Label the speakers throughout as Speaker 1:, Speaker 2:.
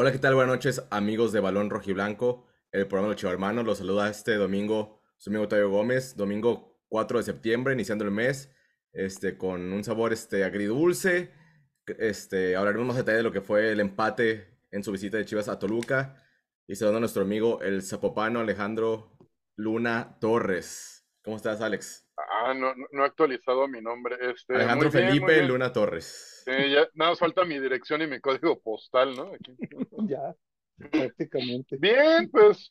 Speaker 1: Hola, ¿qué tal? Buenas noches, amigos de Balón Rojiblanco, el programa de los Chivarmanos. Los saluda este domingo su amigo Tayo Gómez, domingo 4 de septiembre, iniciando el mes, este, con un sabor este, agridulce. Este, hablaremos más detalle de lo que fue el empate en su visita de Chivas a Toluca. Y saludando a nuestro amigo el zapopano Alejandro Luna Torres. ¿Cómo estás, Alex?
Speaker 2: Ah, no, no he actualizado mi nombre. Este,
Speaker 1: Alejandro
Speaker 2: muy bien, muy
Speaker 1: Felipe
Speaker 2: bien.
Speaker 1: Luna Torres.
Speaker 2: Ya, nada más falta mi dirección y mi código postal, ¿no? Aquí.
Speaker 3: Ya, prácticamente.
Speaker 2: Bien, pues,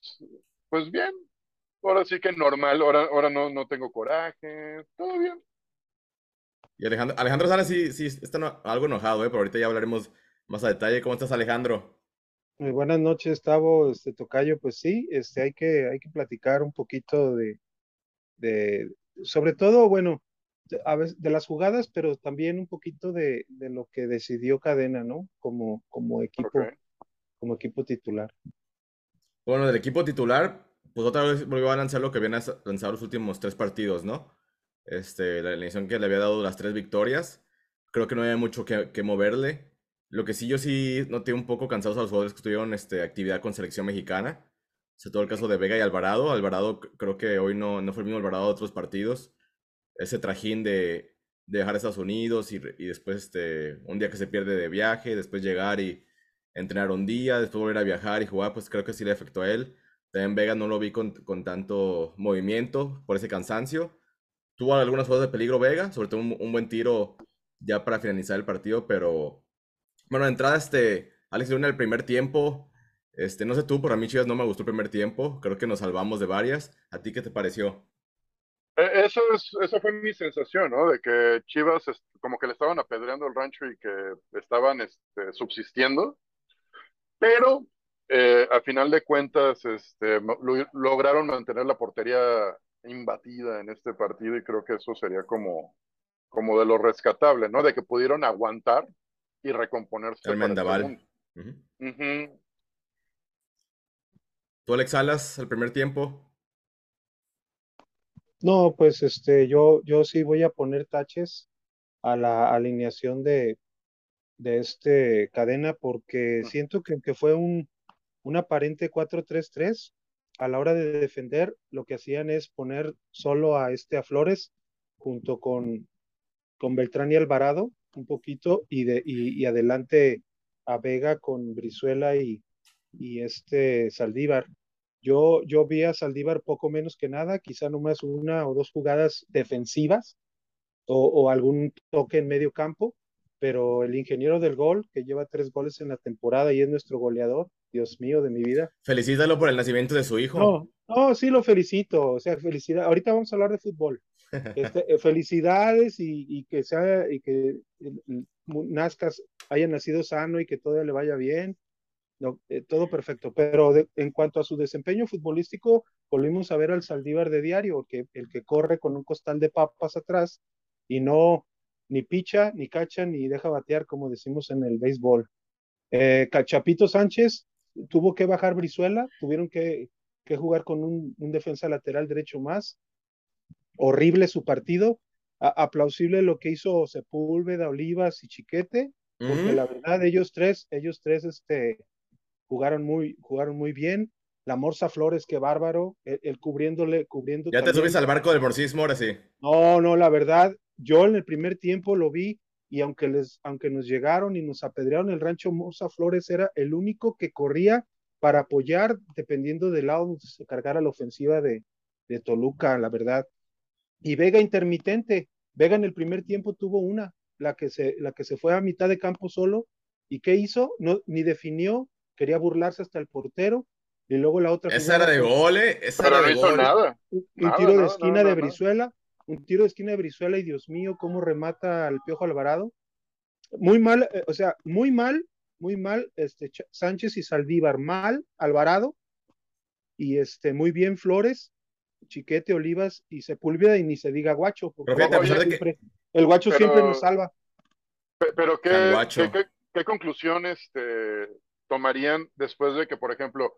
Speaker 2: pues bien. Ahora sí que normal, ahora, ahora no, no tengo coraje, todo bien.
Speaker 1: Y Alejandro, Alejandro Sala sí, sí está no- algo enojado, ¿eh? pero ahorita ya hablaremos más a detalle. ¿Cómo estás, Alejandro?
Speaker 3: Muy buenas noches, Tavo, este Tocayo, pues sí, este hay que, hay que platicar un poquito de, de, sobre todo, bueno, de, a veces de las jugadas, pero también un poquito de, de lo que decidió Cadena, ¿no? Como, como equipo, como equipo titular.
Speaker 1: Bueno, del equipo titular, pues otra vez volvió a lanzar lo que habían lanzado los últimos tres partidos, ¿no? Este, la alineación que le había dado las tres victorias. Creo que no había mucho que, que moverle. Lo que sí, yo sí noté un poco cansados a los jugadores que tuvieron este, actividad con selección mexicana. Sobre todo el caso de Vega y Alvarado. Alvarado creo que hoy no, no fue el mismo Alvarado de otros partidos. Ese trajín de, de dejar Estados Unidos y, y después este, un día que se pierde de viaje, después llegar y entrenar un día, después volver a viajar y jugar, pues creo que sí le afectó a él. También Vega no lo vi con, con tanto movimiento por ese cansancio. Tuvo algunas jugadas de peligro Vega, sobre todo un, un buen tiro ya para finalizar el partido, pero bueno, de entrada, este, Alex Luna, el primer tiempo, este, no sé tú, pero a mí Chivas no me gustó el primer tiempo, creo que nos salvamos de varias. ¿A ti qué te pareció?
Speaker 2: E- Eso es, esa fue mi sensación, ¿no? De que Chivas como que le estaban apedreando el rancho y que estaban este, subsistiendo, pero eh, a final de cuentas este, lo- lograron mantener la portería imbatida en este partido y creo que eso sería como, como de lo rescatable, ¿no? De que pudieron aguantar y recomponerse
Speaker 1: El
Speaker 2: para el
Speaker 1: Mendaval.
Speaker 2: segundo.
Speaker 1: Ujú. ¿Tú, Alex Salas, el primer tiempo?
Speaker 3: No, pues este, yo, yo sí voy a poner taches a la alineación de, de este Cadena porque siento que, que fue un, un aparente 4-3-3. A la hora de defender, lo que hacían es poner solo a este a Flores junto con, con Beltrán y Alvarado un poquito y, de, y, y adelante a Vega con Brizuela y, y este Saldívar. Yo, yo vi a Saldívar poco menos que nada, quizá nomás una o dos jugadas defensivas o, o algún toque en medio campo, pero el ingeniero del gol, que lleva tres goles en la temporada y es nuestro goleador, Dios mío de mi vida.
Speaker 1: Felicítalo por el nacimiento de su hijo.
Speaker 3: No, no, sí lo felicito, o sea, felicidad. Ahorita vamos a hablar de fútbol. Este, eh, felicidades y, y que sea y que eh, nazcas, haya nacido sano y que todo le vaya bien. No, eh, todo perfecto, pero de- en cuanto a su desempeño futbolístico, volvimos a ver al Saldívar de diario, que, el que corre con un costal de papas atrás y no ni picha, ni cacha, ni deja batear, como decimos en el béisbol. Eh, Cachapito Sánchez tuvo que bajar Brizuela, tuvieron que, que jugar con un, un defensa lateral derecho más. Horrible su partido, A- aplausible lo que hizo Sepúlveda, Olivas y Chiquete, porque la verdad ellos tres, ellos tres este, jugaron muy, jugaron muy bien. La Morsa Flores, qué bárbaro, el, el cubriéndole, cubriendo
Speaker 1: Ya te subes al barco del morcismo, ahora sí.
Speaker 3: No, no, la verdad, yo en el primer tiempo lo vi y aunque les, aunque nos llegaron y nos apedrearon, el rancho Morsa Flores era el único que corría para apoyar, dependiendo del lado donde se cargara la ofensiva de, de Toluca, la verdad. Y Vega intermitente. Vega en el primer tiempo tuvo una, la que se, la que se fue a mitad de campo solo. ¿Y qué hizo? No, ni definió, quería burlarse hasta el portero. Y luego la otra
Speaker 1: Esa era de
Speaker 3: fue
Speaker 1: gol, ¿eh? Esa era
Speaker 2: no
Speaker 1: de
Speaker 2: hizo
Speaker 1: gol.
Speaker 2: nada.
Speaker 3: un, un
Speaker 2: Nada,
Speaker 3: tiro de esquina
Speaker 2: nada,
Speaker 3: de
Speaker 2: nada.
Speaker 3: Brizuela, un tiro de esquina de Brizuela y Dios mío, cómo remata al Piojo Alvarado. Muy mal, eh, o sea, muy mal, muy mal, este Ch- Sánchez y Saldívar, mal Alvarado y este muy bien Flores, Chiquete, Olivas y Sepúlveda y ni se diga Guacho, porque
Speaker 1: que-
Speaker 3: el Guacho
Speaker 2: Pero-
Speaker 3: siempre nos salva.
Speaker 2: Pe- Pero ¿qué, qué, qué- qué conclusiones este, tomarían después de que, por ejemplo,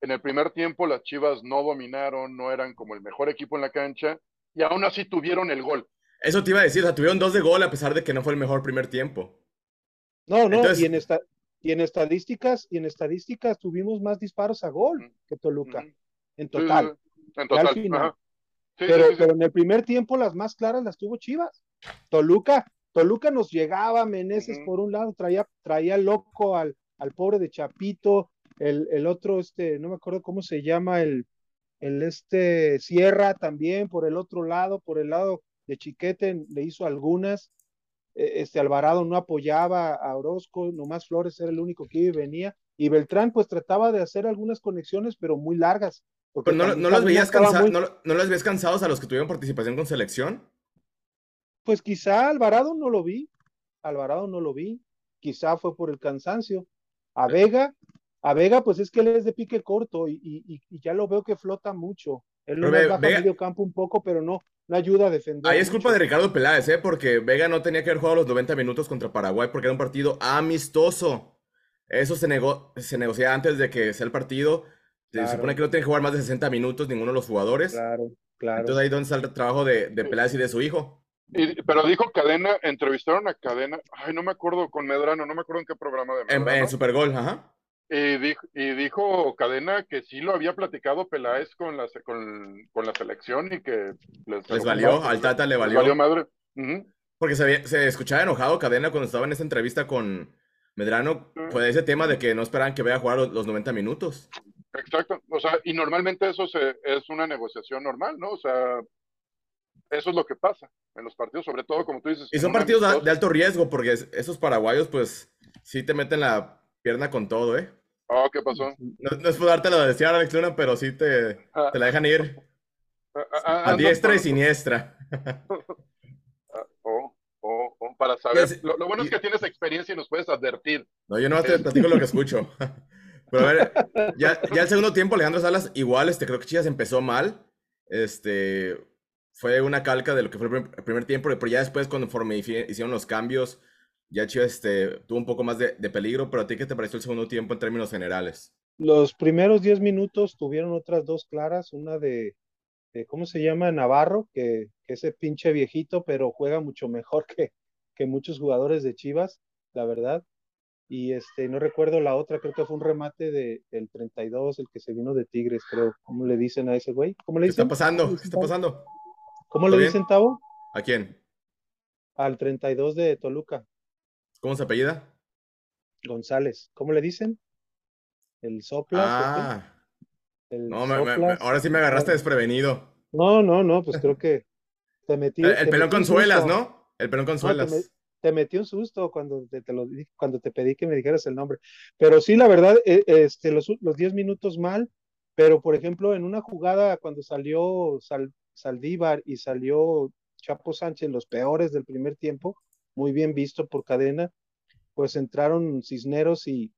Speaker 2: en el primer tiempo las Chivas no dominaron, no eran como el mejor equipo en la cancha y aún así tuvieron el gol?
Speaker 1: Eso te iba a decir, o sea, tuvieron dos de gol a pesar de que no fue el mejor primer tiempo.
Speaker 3: No, no,
Speaker 1: Entonces-
Speaker 3: y en esta Y en estadísticas, y en estadísticas tuvimos más disparos a gol que Toluca, en total.
Speaker 2: en total.
Speaker 3: pero, pero en el primer tiempo las más claras las tuvo Chivas. Toluca, Toluca nos llegaba, Meneses por un lado, traía, traía loco al, al pobre de Chapito, el, el, otro, este, no me acuerdo cómo se llama, el, el este Sierra también por el otro lado, por el lado de Chiquete le hizo algunas, e, este Alvarado no apoyaba a Orozco, nomás Flores era el único que iba y venía, y Beltrán pues trataba de hacer algunas conexiones, pero muy largas.
Speaker 1: Pero no, no los veías cansados, no, no los veías cansados a los que tuvieron participación con selección.
Speaker 3: Pues quizá Alvarado no lo vi, Alvarado no lo vi, quizá fue por el cansancio. A Vega, a Vega, pues es que él es de pique corto y, ya lo veo que flota mucho. Él lo baja medio campo un poco, pero no, no ayuda a defender.
Speaker 1: Ahí es culpa de Ricardo Peláez, ¿eh? Porque Vega no tenía que haber jugado los 90 minutos contra Paraguay porque era un partido amistoso. Eso se, negó, se negocia antes de que sea el partido. Se supone que no tiene que jugar más de 60 minutos ninguno de los jugadores.
Speaker 3: Claro, claro.
Speaker 1: Entonces ahí es donde está el trabajo de, de Peláez y de su hijo.
Speaker 2: Pero dijo Cadena, entrevistaron a Cadena, ay, no me acuerdo con Medrano, no me acuerdo en qué programa de
Speaker 1: Medrano. En, en Supergol, ajá.
Speaker 2: Y dijo, y dijo, Cadena que sí lo había platicado Peláez con la, con, con la selección y que
Speaker 1: les, valió, al Tata le valió.
Speaker 2: valió madre.
Speaker 1: Porque se, se, escuchaba enojado Cadena cuando estaba en esa entrevista con Medrano por ese tema de que no esperaban que vaya a jugar los, 90 minutos.
Speaker 2: Exacto, o sea, y normalmente eso se, es una negociación normal, ¿no? O sea, eso es lo que pasa en los partidos, sobre todo como tú dices.
Speaker 1: Y son partidos de alto riesgo porque esos paraguayos pues sí te meten la pierna con todo, ¿eh?
Speaker 2: Oh, ¿qué pasó?
Speaker 1: No, es por darte la decía Alex Luna, pero sí te, ah. te la dejan ir. Ah, ah, a diestra y siniestra.
Speaker 2: Oh, oh, oh, para saber. Lo, bueno es que tienes experiencia y nos puedes advertir.
Speaker 1: No, yo no te platico lo que escucho. Pero a ver, ya, ya el segundo tiempo, Alejandro Salas, igual, este, creo que Chivas empezó mal. Este, fue una calca de lo que fue el primer tiempo, pero ya después, conforme hicieron los cambios, ya Chivas este, tuvo un poco más de, peligro, pero a ti qué te pareció el segundo tiempo en términos generales?
Speaker 3: Los primeros 10 minutos tuvieron otras dos claras, una de, ¿cómo se llama? Navarro, que, que, ese pinche viejito, pero juega mucho mejor que, que muchos jugadores de Chivas, la verdad. Y este, no recuerdo la otra, creo que fue un remate de, del 32, el que se vino de Tigres, creo. ¿Cómo le dicen a ese güey? ¿Cómo le
Speaker 1: dicen? ¿Qué está pasando? ¿Qué está pasando?
Speaker 3: ¿Cómo le dicen, Tavo?
Speaker 1: ¿A quién?
Speaker 3: Al 32 de Toluca.
Speaker 1: ¿Cómo se apellida?
Speaker 3: González. ¿Cómo le dicen? El sopla.
Speaker 1: Ah. no, ahora sí me agarraste desprevenido.
Speaker 3: No, no, no, pues creo que te metí.
Speaker 1: El, pelón con suelas, ¿no? El pelón con suelas.
Speaker 3: te, metí un susto cuando te, lo, cuando te pedí que me dijeras el nombre. Pero sí, la verdad, e, este, los, los 10 minutos mal, pero por ejemplo, en una jugada cuando salió Saldívar y salió Chapo Sánchez, los peores del primer tiempo, muy bien visto por cadena, pues entraron Cisneros y,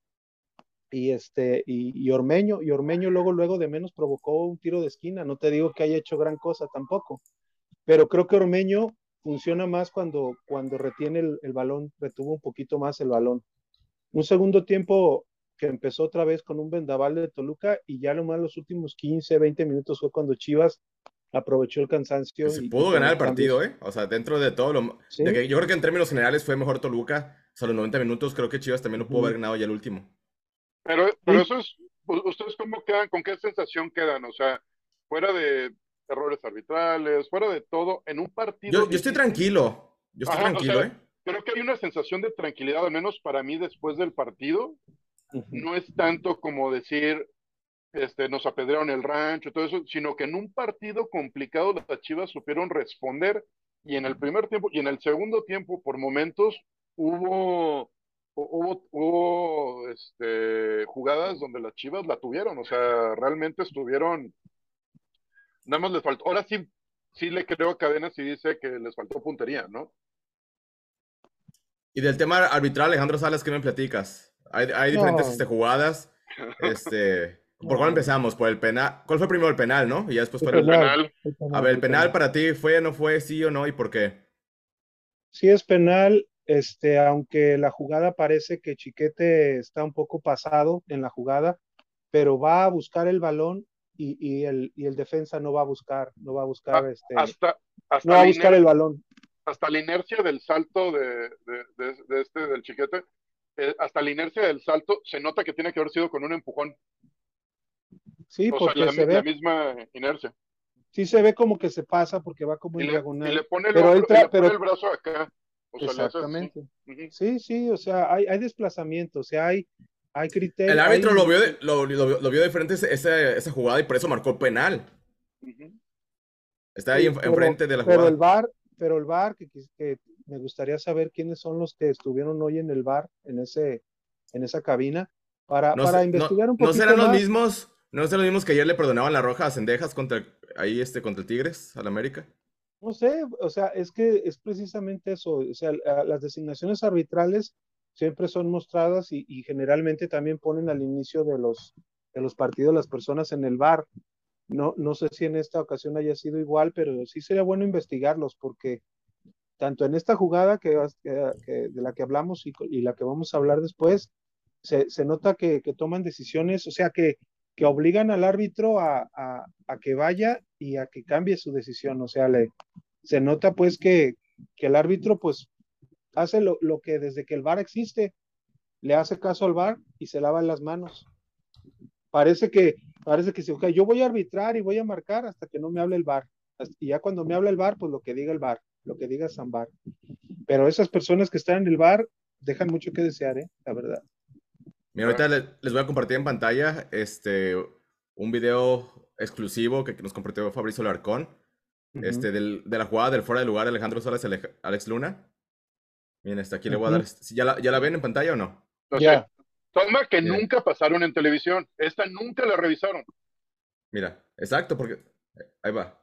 Speaker 3: este y, Ormeño y Ormeño luego luego de menos provocó un tiro de esquina no te digo que haya hecho gran cosa tampoco pero creo que Ormeño funciona más cuando cuando retiene el, balón retuvo un poquito más el balón. Un segundo tiempo que empezó otra vez con un vendaval de Toluca y ya nomás los últimos 15 20 minutos fue cuando Chivas aprovechó el cansancio.
Speaker 1: Se pudo ganar el partido, ¿eh? O sea, dentro de todo lo... yo creo que en términos generales fue mejor Toluca. O sea, los 90 minutos creo que Chivas también lo pudo haber ganado ya el último.
Speaker 2: Pero, pero eso es... ¿Ustedes cómo quedan? ¿Con qué sensación quedan? O sea, fuera de errores arbitrales, fuera de todo, en un partido...
Speaker 1: Yo, estoy tranquilo. Yo estoy tranquilo, ¿eh?
Speaker 2: Creo que hay una sensación de tranquilidad, al menos para mí después del partido. No es tanto como decir, este, nos apedrearon el rancho, todo eso, sino que en un partido complicado las Chivas supieron responder y en el primer tiempo y en el segundo tiempo por momentos hubo hubo, hubo este, jugadas donde las Chivas la tuvieron, o sea, realmente estuvieron nada más les faltó, ahora sí sí le creo a Cadenas y dice que les faltó puntería, ¿no?
Speaker 1: Y del tema arbitral, Alejandro Salas, ¿qué me platicas? Hay, hay diferentes este, jugadas. Este, ¿Por cuál empezamos? ¿Por el penal? ¿Cuál fue primero el penal, no? Y ya después
Speaker 2: el, penal.
Speaker 1: A ver, ¿el penal para ti fue, no fue, sí o no? ¿Y por qué?
Speaker 3: Sí es penal, este, aunque la jugada parece que Chiquete está un poco pasado en la jugada, pero va a buscar el balón y, y, el, y el defensa no va a buscar, no va a buscar, ah, este,
Speaker 2: hasta,
Speaker 3: no va a buscar el balón.
Speaker 2: Hasta la inercia del salto de, de, de, este, del Chiquete, eh, hasta la inercia del salto, se nota que tiene que haber sido con un empujón.
Speaker 3: Sí,
Speaker 2: O
Speaker 3: porque
Speaker 2: sea, la,
Speaker 3: se
Speaker 2: la
Speaker 3: ve,
Speaker 2: misma inercia.
Speaker 3: sí se ve como que se pasa porque va como
Speaker 2: Y
Speaker 3: en
Speaker 2: le, y
Speaker 3: diagonal.
Speaker 2: le pone el,
Speaker 3: Pero
Speaker 2: hombro-
Speaker 3: él tra-
Speaker 2: y le pone
Speaker 3: pero-
Speaker 2: el brazo acá. O sea, le hace así.
Speaker 3: Exactamente. Sí, sí, o sea, hay, hay desplazamiento, o sea, hay, hay criterio.
Speaker 1: El árbitro
Speaker 3: hay-
Speaker 1: lo vio de, lo, lo- lo vio de frente esa, esa jugada y por eso marcó penal. Está ahí
Speaker 3: Sí, pero-
Speaker 1: enfrente de la
Speaker 3: Pero
Speaker 1: jugada.
Speaker 3: el VAR, pero el VAR, que, me gustaría saber quiénes son los que estuvieron hoy en el VAR, en ese, en esa cabina, para,
Speaker 1: No,
Speaker 3: para
Speaker 1: sé- no-
Speaker 3: investigar un
Speaker 1: no
Speaker 3: poquito
Speaker 1: serán los
Speaker 3: más.
Speaker 1: mismos, no serán los mismos que ayer le perdonaban la roja a Cendejas contra ahí este contra el Tigres al América.
Speaker 3: No sé, o sea, es que es precisamente eso, o sea, la- las designaciones arbitrales siempre son mostradas y, generalmente también ponen al inicio de los, de los partidos las personas en el VAR. No, no sé si en esta ocasión haya sido igual, pero sí sería bueno investigarlos porque tanto en esta jugada que, de la que hablamos y, la que vamos a hablar después, se, se nota que toman decisiones, o sea, que, que obligan al árbitro a, a- que vaya y a que cambie su decisión, o sea, le, se nota pues que, que el árbitro pues hace lo, lo que desde que el VAR existe, le hace caso al VAR y se lava las manos. Parece que, parece que yo voy a arbitrar y voy a marcar hasta que no me hable el VAR. Y ya cuando me habla el VAR, pues lo que diga el VAR, lo que diga San VAR. Pero esas personas que están en el VAR dejan mucho que desear, ¿eh? La verdad.
Speaker 1: Mira, ahorita le- les voy a compartir en pantalla este un video exclusivo que, que nos compartió Fabricio Larcón, este del- de la jugada del fuera de lugar de Alejandro Solas y Ale- Alex Luna. Miren, este, aquí le voy a dar. ¿sí ¿Ya la, ya la ven en pantalla o no?
Speaker 2: O
Speaker 3: Ya.
Speaker 2: sea, toma que nunca pasaron en televisión. Esta nunca la revisaron.
Speaker 1: Mira, exacto, porque eh, ahí va.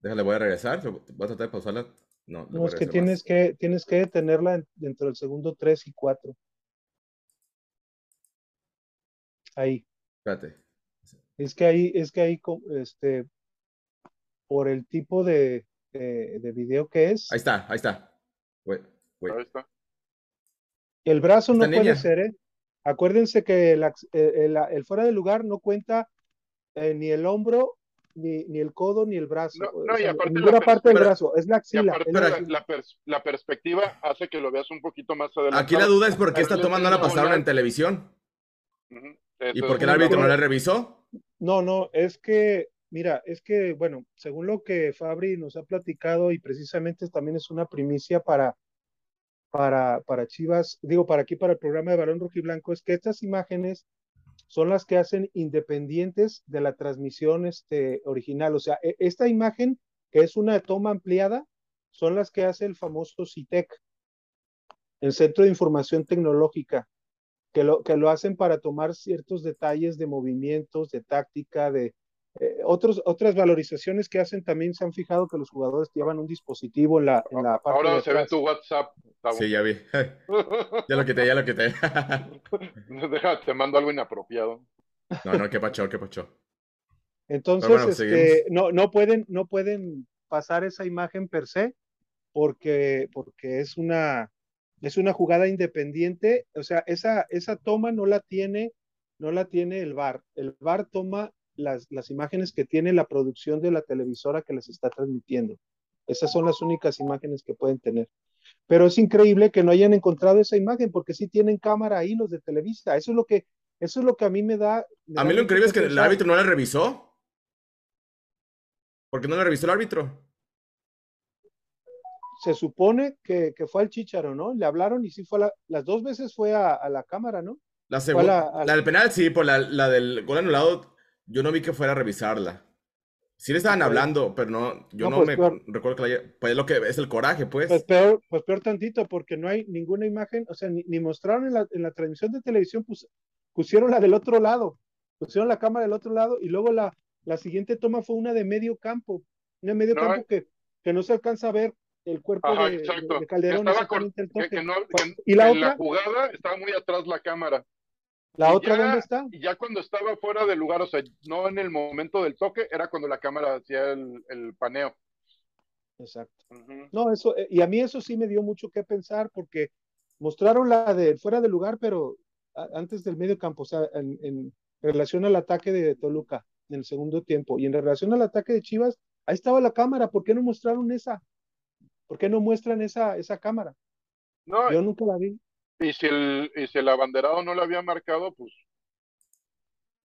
Speaker 1: Déjale, voy a regresar. Voy a tratar de pausarla. No,
Speaker 3: No, es que tienes que, tienes que detenerla en- dentro del segundo 3 y 4. Ahí.
Speaker 1: Espérate.
Speaker 3: Es que ahí, es que ahí, este, por el tipo de, de, de video que es,
Speaker 1: Ahí está, ahí está. Wait, wait.
Speaker 2: Ahí está.
Speaker 3: el brazo
Speaker 1: Está
Speaker 3: no puede
Speaker 1: línea.
Speaker 3: ser, ¿eh? Acuérdense que el, ac- el- el- el fuera de lugar no cuenta eh, ni el hombro, ni, ni el codo, ni el brazo.
Speaker 2: No,
Speaker 3: O
Speaker 2: y aparte la
Speaker 3: ninguna parte del
Speaker 1: Pero-
Speaker 3: brazo, es la axila.
Speaker 2: aparte
Speaker 3: es la
Speaker 2: la,
Speaker 3: axila.
Speaker 2: la pers- la perspectiva hace que lo veas un poquito más adelante.
Speaker 1: Aquí la duda es por qué esta toma no la pasaron en televisión. ¿Y por qué el árbitro no la revisó?
Speaker 3: No, no, es que, mira, es que, bueno, según lo que Fabri nos ha platicado y precisamente también es una primicia para, para, para Chivas, digo, para aquí, para el programa de Balón Rojiblanco, es que estas imágenes son las que hacen independientes de la transmisión este, original. O sea, e- esta imagen, que es una toma ampliada, son las que hace el famoso CITEC, el Centro de Información Tecnológica que lo, que lo hacen para tomar ciertos detalles de movimientos, de táctica, de otros, otras valorizaciones que hacen también se han fijado que los jugadores llevan un dispositivo en la, en la parte
Speaker 2: Ahora
Speaker 3: de
Speaker 2: se ve tu WhatsApp.
Speaker 1: Sí, ya vi. Ya lo quité, ya lo quité.
Speaker 2: Deja, te mando algo inapropiado.
Speaker 1: No, no, qué pacho, qué pacho.
Speaker 3: Entonces,
Speaker 1: bueno,
Speaker 3: este, no, no pueden, no pueden pasar esa imagen per se, porque, porque es una, es una jugada independiente. O sea, esa, esa toma no la tiene, no la tiene el VAR. El VAR toma las, las imágenes que tiene la producción de la televisora que les está transmitiendo. Esas son las únicas imágenes que pueden tener. Pero es increíble que no hayan encontrado esa imagen, porque sí tienen cámara ahí los de Televisa. Eso es lo que, eso es lo que a mí me da. me
Speaker 1: A
Speaker 3: da
Speaker 1: mí lo increíble es que el árbitro no la revisó. ¿Por qué no la revisó el árbitro?
Speaker 3: se supone que, que fue al Chicharo, ¿no? Le hablaron y sí fue a la, las dos veces fue a, a la cámara, ¿no?
Speaker 1: La segunda,
Speaker 3: la-
Speaker 1: del penal sí, por la, la del gol anulado, yo no vi que fuera a revisarla. Sí le estaban hablando, pero no, yo
Speaker 3: No,
Speaker 1: no,
Speaker 3: pues,
Speaker 1: me
Speaker 3: peor.
Speaker 1: recuerdo que la haya, pues es lo que es el coraje, pues.
Speaker 3: Pues peor, pues peor tantito, porque no hay ninguna imagen, o sea, ni, ni mostraron en la, en la transmisión de televisión, pus- pusieron la del otro lado, pusieron la cámara del otro lado y luego la, la siguiente toma fue una de medio campo, una de medio
Speaker 2: No,
Speaker 3: campo que, que no se alcanza a ver el cuerpo
Speaker 2: Ajá,
Speaker 3: de, de- de Calderón,
Speaker 2: estaba
Speaker 3: el toque.
Speaker 2: que no, que
Speaker 3: ¿Y la
Speaker 2: en la
Speaker 3: otra?
Speaker 2: jugada estaba muy atrás la cámara.
Speaker 3: ¿La
Speaker 2: y
Speaker 3: otra
Speaker 2: ya-
Speaker 3: dónde está?
Speaker 2: Y ya cuando estaba fuera del lugar, o sea, no en el momento del toque, era cuando la cámara hacía el, el paneo.
Speaker 3: Exacto. No, eso, eh, y a mí eso sí me dio mucho que pensar porque mostraron la de fuera de lugar, pero antes del medio campo, o sea, en, en relación al ataque de Toluca en el segundo tiempo y en relación al ataque de Chivas, ahí estaba la cámara, ¿por qué no mostraron esa? ¿Por qué no muestran esa, esa cámara?
Speaker 2: No,
Speaker 3: Yo nunca la vi.
Speaker 2: Y si el, y si el abanderado no lo había marcado, pues,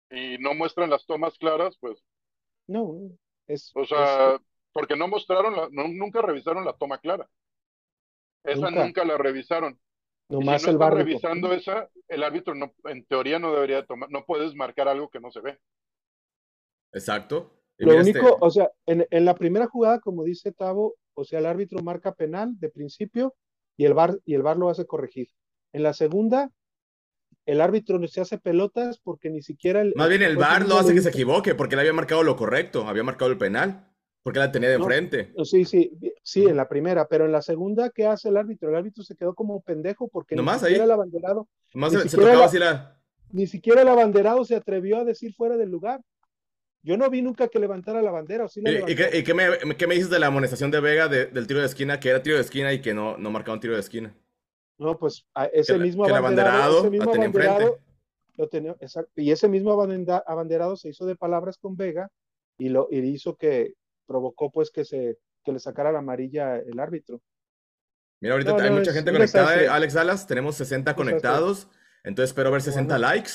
Speaker 2: y no muestran las tomas claras, pues,
Speaker 3: No, es,
Speaker 2: o
Speaker 3: es-
Speaker 2: sea, porque no mostraron, la- no- nunca revisaron la toma clara. Esa
Speaker 3: Nunca.
Speaker 2: nunca, la revisaron. Y
Speaker 3: nomás
Speaker 2: si no
Speaker 3: el
Speaker 2: están revisando esa, el árbitro no, en teoría no debería tomar, no puedes marcar algo que no se ve.
Speaker 1: Exacto. Y
Speaker 3: Lo
Speaker 1: este-
Speaker 3: único, o sea, en, en la primera jugada, como dice Tavo, o sea, el árbitro marca penal de principio y el VAR, y el VAR lo hace corregir. En la segunda, el árbitro no se hace pelotas porque ni siquiera el.
Speaker 1: Más bien el VAR lo hace que se equivoque, porque él había marcado lo correcto, había marcado el penal, porque la tenía de
Speaker 3: No.
Speaker 1: frente.
Speaker 3: Sí, sí, sí, en la primera, pero en la segunda, ¿qué hace el árbitro? El árbitro se quedó como pendejo porque
Speaker 1: Nomás
Speaker 3: ni siquiera
Speaker 1: ahí.
Speaker 3: el abanderado, Ni
Speaker 1: se,
Speaker 3: siquiera la-
Speaker 1: así la...
Speaker 3: ni siquiera el abanderado se atrevió a decir fuera del lugar. Yo no vi nunca que levantara la bandera, o sí la
Speaker 1: ¿Y, qué, y qué me, qué me dices de la amonestación de Vega de- del tiro de esquina, que era tiro de esquina y que no, no marcaba un tiro de esquina?
Speaker 3: No, pues a ese
Speaker 1: Que
Speaker 3: mismo
Speaker 1: que el
Speaker 3: abanderado,
Speaker 1: abanderado
Speaker 3: abanderado lo tenía, exacto, y ese mismo abandera- abanderado se hizo de palabras con Vega y lo y hizo que provocó pues que se que le sacara la amarilla el árbitro.
Speaker 1: Mira, ahorita
Speaker 3: No,
Speaker 1: hay
Speaker 3: no,
Speaker 1: mucha
Speaker 3: es
Speaker 1: gente conectada,
Speaker 3: desastre.
Speaker 1: Alex Salas, tenemos 60
Speaker 3: desastre.
Speaker 1: conectados, entonces espero ver 60
Speaker 3: Bueno.
Speaker 1: likes.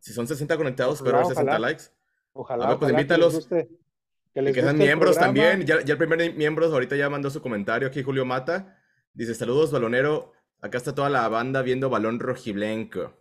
Speaker 1: Si son 60 conectados,
Speaker 3: Ojalá,
Speaker 1: espero ver 60
Speaker 3: ojalá.
Speaker 1: likes.
Speaker 3: Ojalá,
Speaker 1: A ver, pues
Speaker 3: ojalá
Speaker 1: invítalos.
Speaker 3: que que
Speaker 1: Y
Speaker 3: les
Speaker 1: que sean miembros también. Ya, ya el primer miembro ahorita ya mandó su comentario aquí, Julio Mata. Dice, saludos, balonero. Acá está toda la banda viendo balón rojiblanco.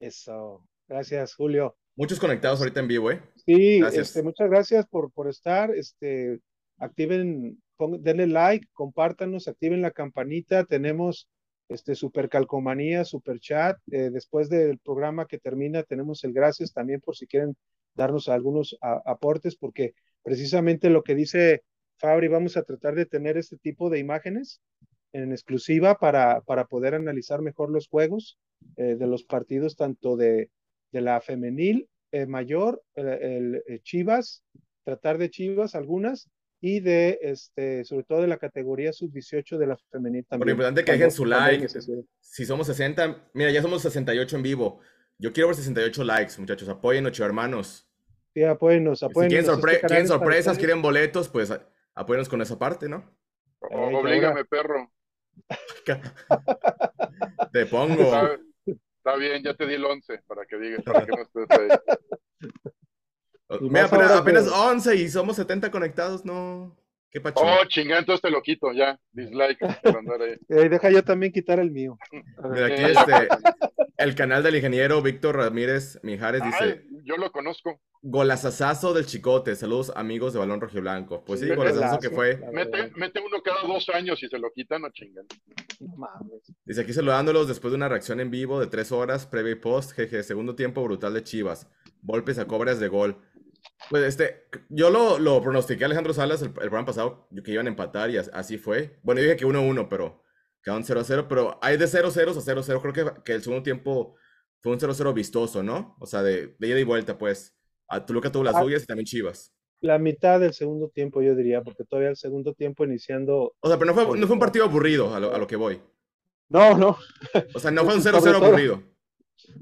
Speaker 3: Eso. Gracias, Julio.
Speaker 1: Muchos conectados ahorita en vivo, ¿eh?
Speaker 3: Sí,
Speaker 1: Gracias.
Speaker 3: este, muchas gracias por, por estar. Este, activen, pon- denle like, compártanos, activen la campanita. Tenemos este super calcomanía, super chat. Eh, después del programa que termina, tenemos el gracias también por si quieren darnos algunos a- aportes, porque precisamente lo que dice Fabri, vamos a tratar de tener este tipo de imágenes en exclusiva para, para poder analizar mejor los juegos eh, de los partidos, tanto de, de la femenil eh, mayor, el, el, eh, Chivas, tratar de Chivas algunas, y de este, sobre todo de la categoría sub-18 de la femenil
Speaker 1: Por lo
Speaker 3: también.
Speaker 1: importante que dejen su like. Si somos 60, mira, ya somos 68 en vivo. Yo quiero ver 68 likes, muchachos. Apoyen, ocho hermanos.
Speaker 3: Sí, apóyennos,
Speaker 1: Si
Speaker 3: apóyennos.
Speaker 1: quieren, sorpre-
Speaker 3: este
Speaker 1: quieren sorpresas, quieren boletos, pues apóyennos con esa parte, ¿no?
Speaker 3: Ey,
Speaker 2: Oblígame, perro.
Speaker 1: Te pongo.
Speaker 2: Está, está bien, ya te di el 11 para que digas, para que no estés ahí.
Speaker 1: Mira,
Speaker 3: más
Speaker 1: apenas,
Speaker 3: que-
Speaker 1: apenas 11 y somos 70 conectados, no. Qué pacho.
Speaker 2: Oh, chingada, entonces te lo quito, ya. Dislike por andar ahí.
Speaker 3: Eh, deja yo también quitar el mío.
Speaker 1: Mira, aquí este, el canal del ingeniero Víctor Ramírez Mijares dice,
Speaker 2: Ay, yo lo conozco.
Speaker 1: golazazazo del chicote, saludos amigos de Balón Rojiblanco. Pues sí,
Speaker 2: Sí,
Speaker 1: golazazo que fue.
Speaker 2: Mete, uno cada dos años y se lo quitan o chingan.
Speaker 3: No mames.
Speaker 1: Dice aquí saludándolos después de una reacción en vivo de tres horas, previa y post, jeje, segundo tiempo brutal de Chivas, golpes a cobras de gol. Pues este, yo lo, lo pronostiqué a Alejandro Salas el, el programa pasado, que iban a empatar y as- así fue. Bueno, yo dije que 1-1, pero quedaron 0-0, pero hay de 0-0 a 0-0, creo que, que el segundo tiempo fue un 0-0 vistoso, ¿no? O sea, de, de ida y vuelta, pues. A Toluca tuvo las
Speaker 3: Ah.
Speaker 1: suyas y también Chivas.
Speaker 3: La mitad del segundo tiempo, yo diría, porque todavía el segundo tiempo iniciando.
Speaker 1: O sea, pero no fue, no fue un partido aburrido a lo, a lo que voy.
Speaker 3: No, no,
Speaker 1: O sea, no fue un
Speaker 3: Sobre
Speaker 1: 0-0
Speaker 3: todo-
Speaker 1: aburrido.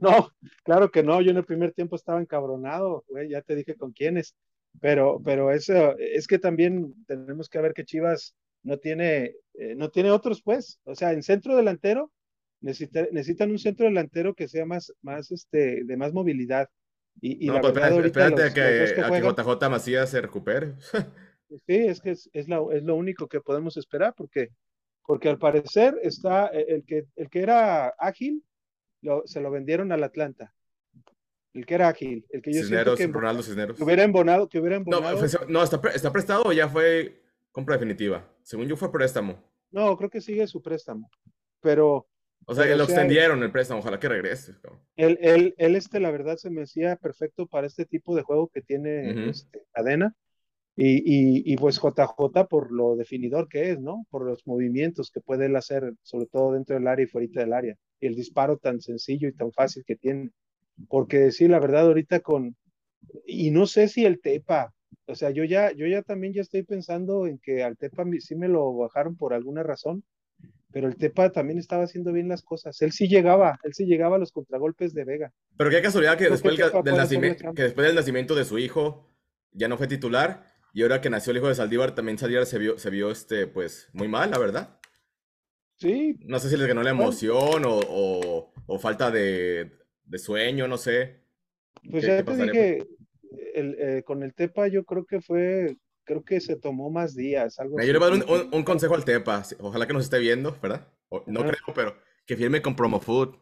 Speaker 3: no, claro que no. Yo en el primer tiempo estaba encabronado, güey, ya te dije con quiénes. Pero, pero eso, es que también tenemos que ver que Chivas no tiene, eh, no tiene otros, pues. O sea, en centro delantero necesita- necesitan un centro delantero que sea más, más, este, de más movilidad. Y, y
Speaker 1: No, pues espérate, espérate
Speaker 3: los-
Speaker 1: a
Speaker 3: los
Speaker 1: que,
Speaker 3: que
Speaker 1: a que
Speaker 3: juegan-
Speaker 1: JJ Macías se recupere.
Speaker 3: Sí, es que es, es, la- es lo único que podemos esperar, porque, porque al parecer está eh, el que, el que era ágil, lo- se lo vendieron al Atlanta. El que era ágil, el que yo
Speaker 1: Cisneros,
Speaker 3: siento que,
Speaker 1: Ronaldo Cisneros.
Speaker 3: que hubiera embonado, que hubiera
Speaker 1: No,
Speaker 3: embonado.
Speaker 1: pues, no, está, pre- está prestado o ya fue compra definitiva. Según yo fue préstamo.
Speaker 3: No, creo que sigue su préstamo. Pero
Speaker 1: O sea,
Speaker 3: Pero
Speaker 1: lo
Speaker 3: hay-
Speaker 1: extendieron el préstamo, ojalá que regrese.
Speaker 3: él, él, él, este, la verdad, se me hacía perfecto para este tipo de juego que tiene
Speaker 1: Ujú.
Speaker 3: este, cadena. Y, y, y pues JJ por lo definidor que es, ¿no? Por los movimientos que puede él hacer, sobre todo dentro del área y fuera del área. Y el disparo tan sencillo y tan fácil que tiene. Porque sí, la verdad, ahorita con. Y no sé si el Tepa, o sea, yo ya, yo ya también ya estoy pensando en que al Tepa sí me lo bajaron por alguna razón, pero el Tepa también estaba haciendo bien las cosas. Él sí llegaba, él sí llegaba a los contragolpes de Vega.
Speaker 1: Pero qué casualidad que después,
Speaker 3: que
Speaker 1: del, nacimiento, que después del nacimiento de su hijo ya no fue titular. Y ahora que nació el hijo de Saldívar, también Saldívar se vio, se vio este, pues, muy mal, la verdad.
Speaker 3: Sí.
Speaker 1: No sé si les ganó la emoción o, o, falta de, de, sueño, no sé.
Speaker 3: Pues ya te dije, el, eh, con el Tepa yo creo que fue, creo que se tomó más días. Algo
Speaker 1: yo le voy a dar un, un, consejo al Tepa, ojalá que nos esté viendo, ¿verdad? no creo, pero que firme con Promo Food.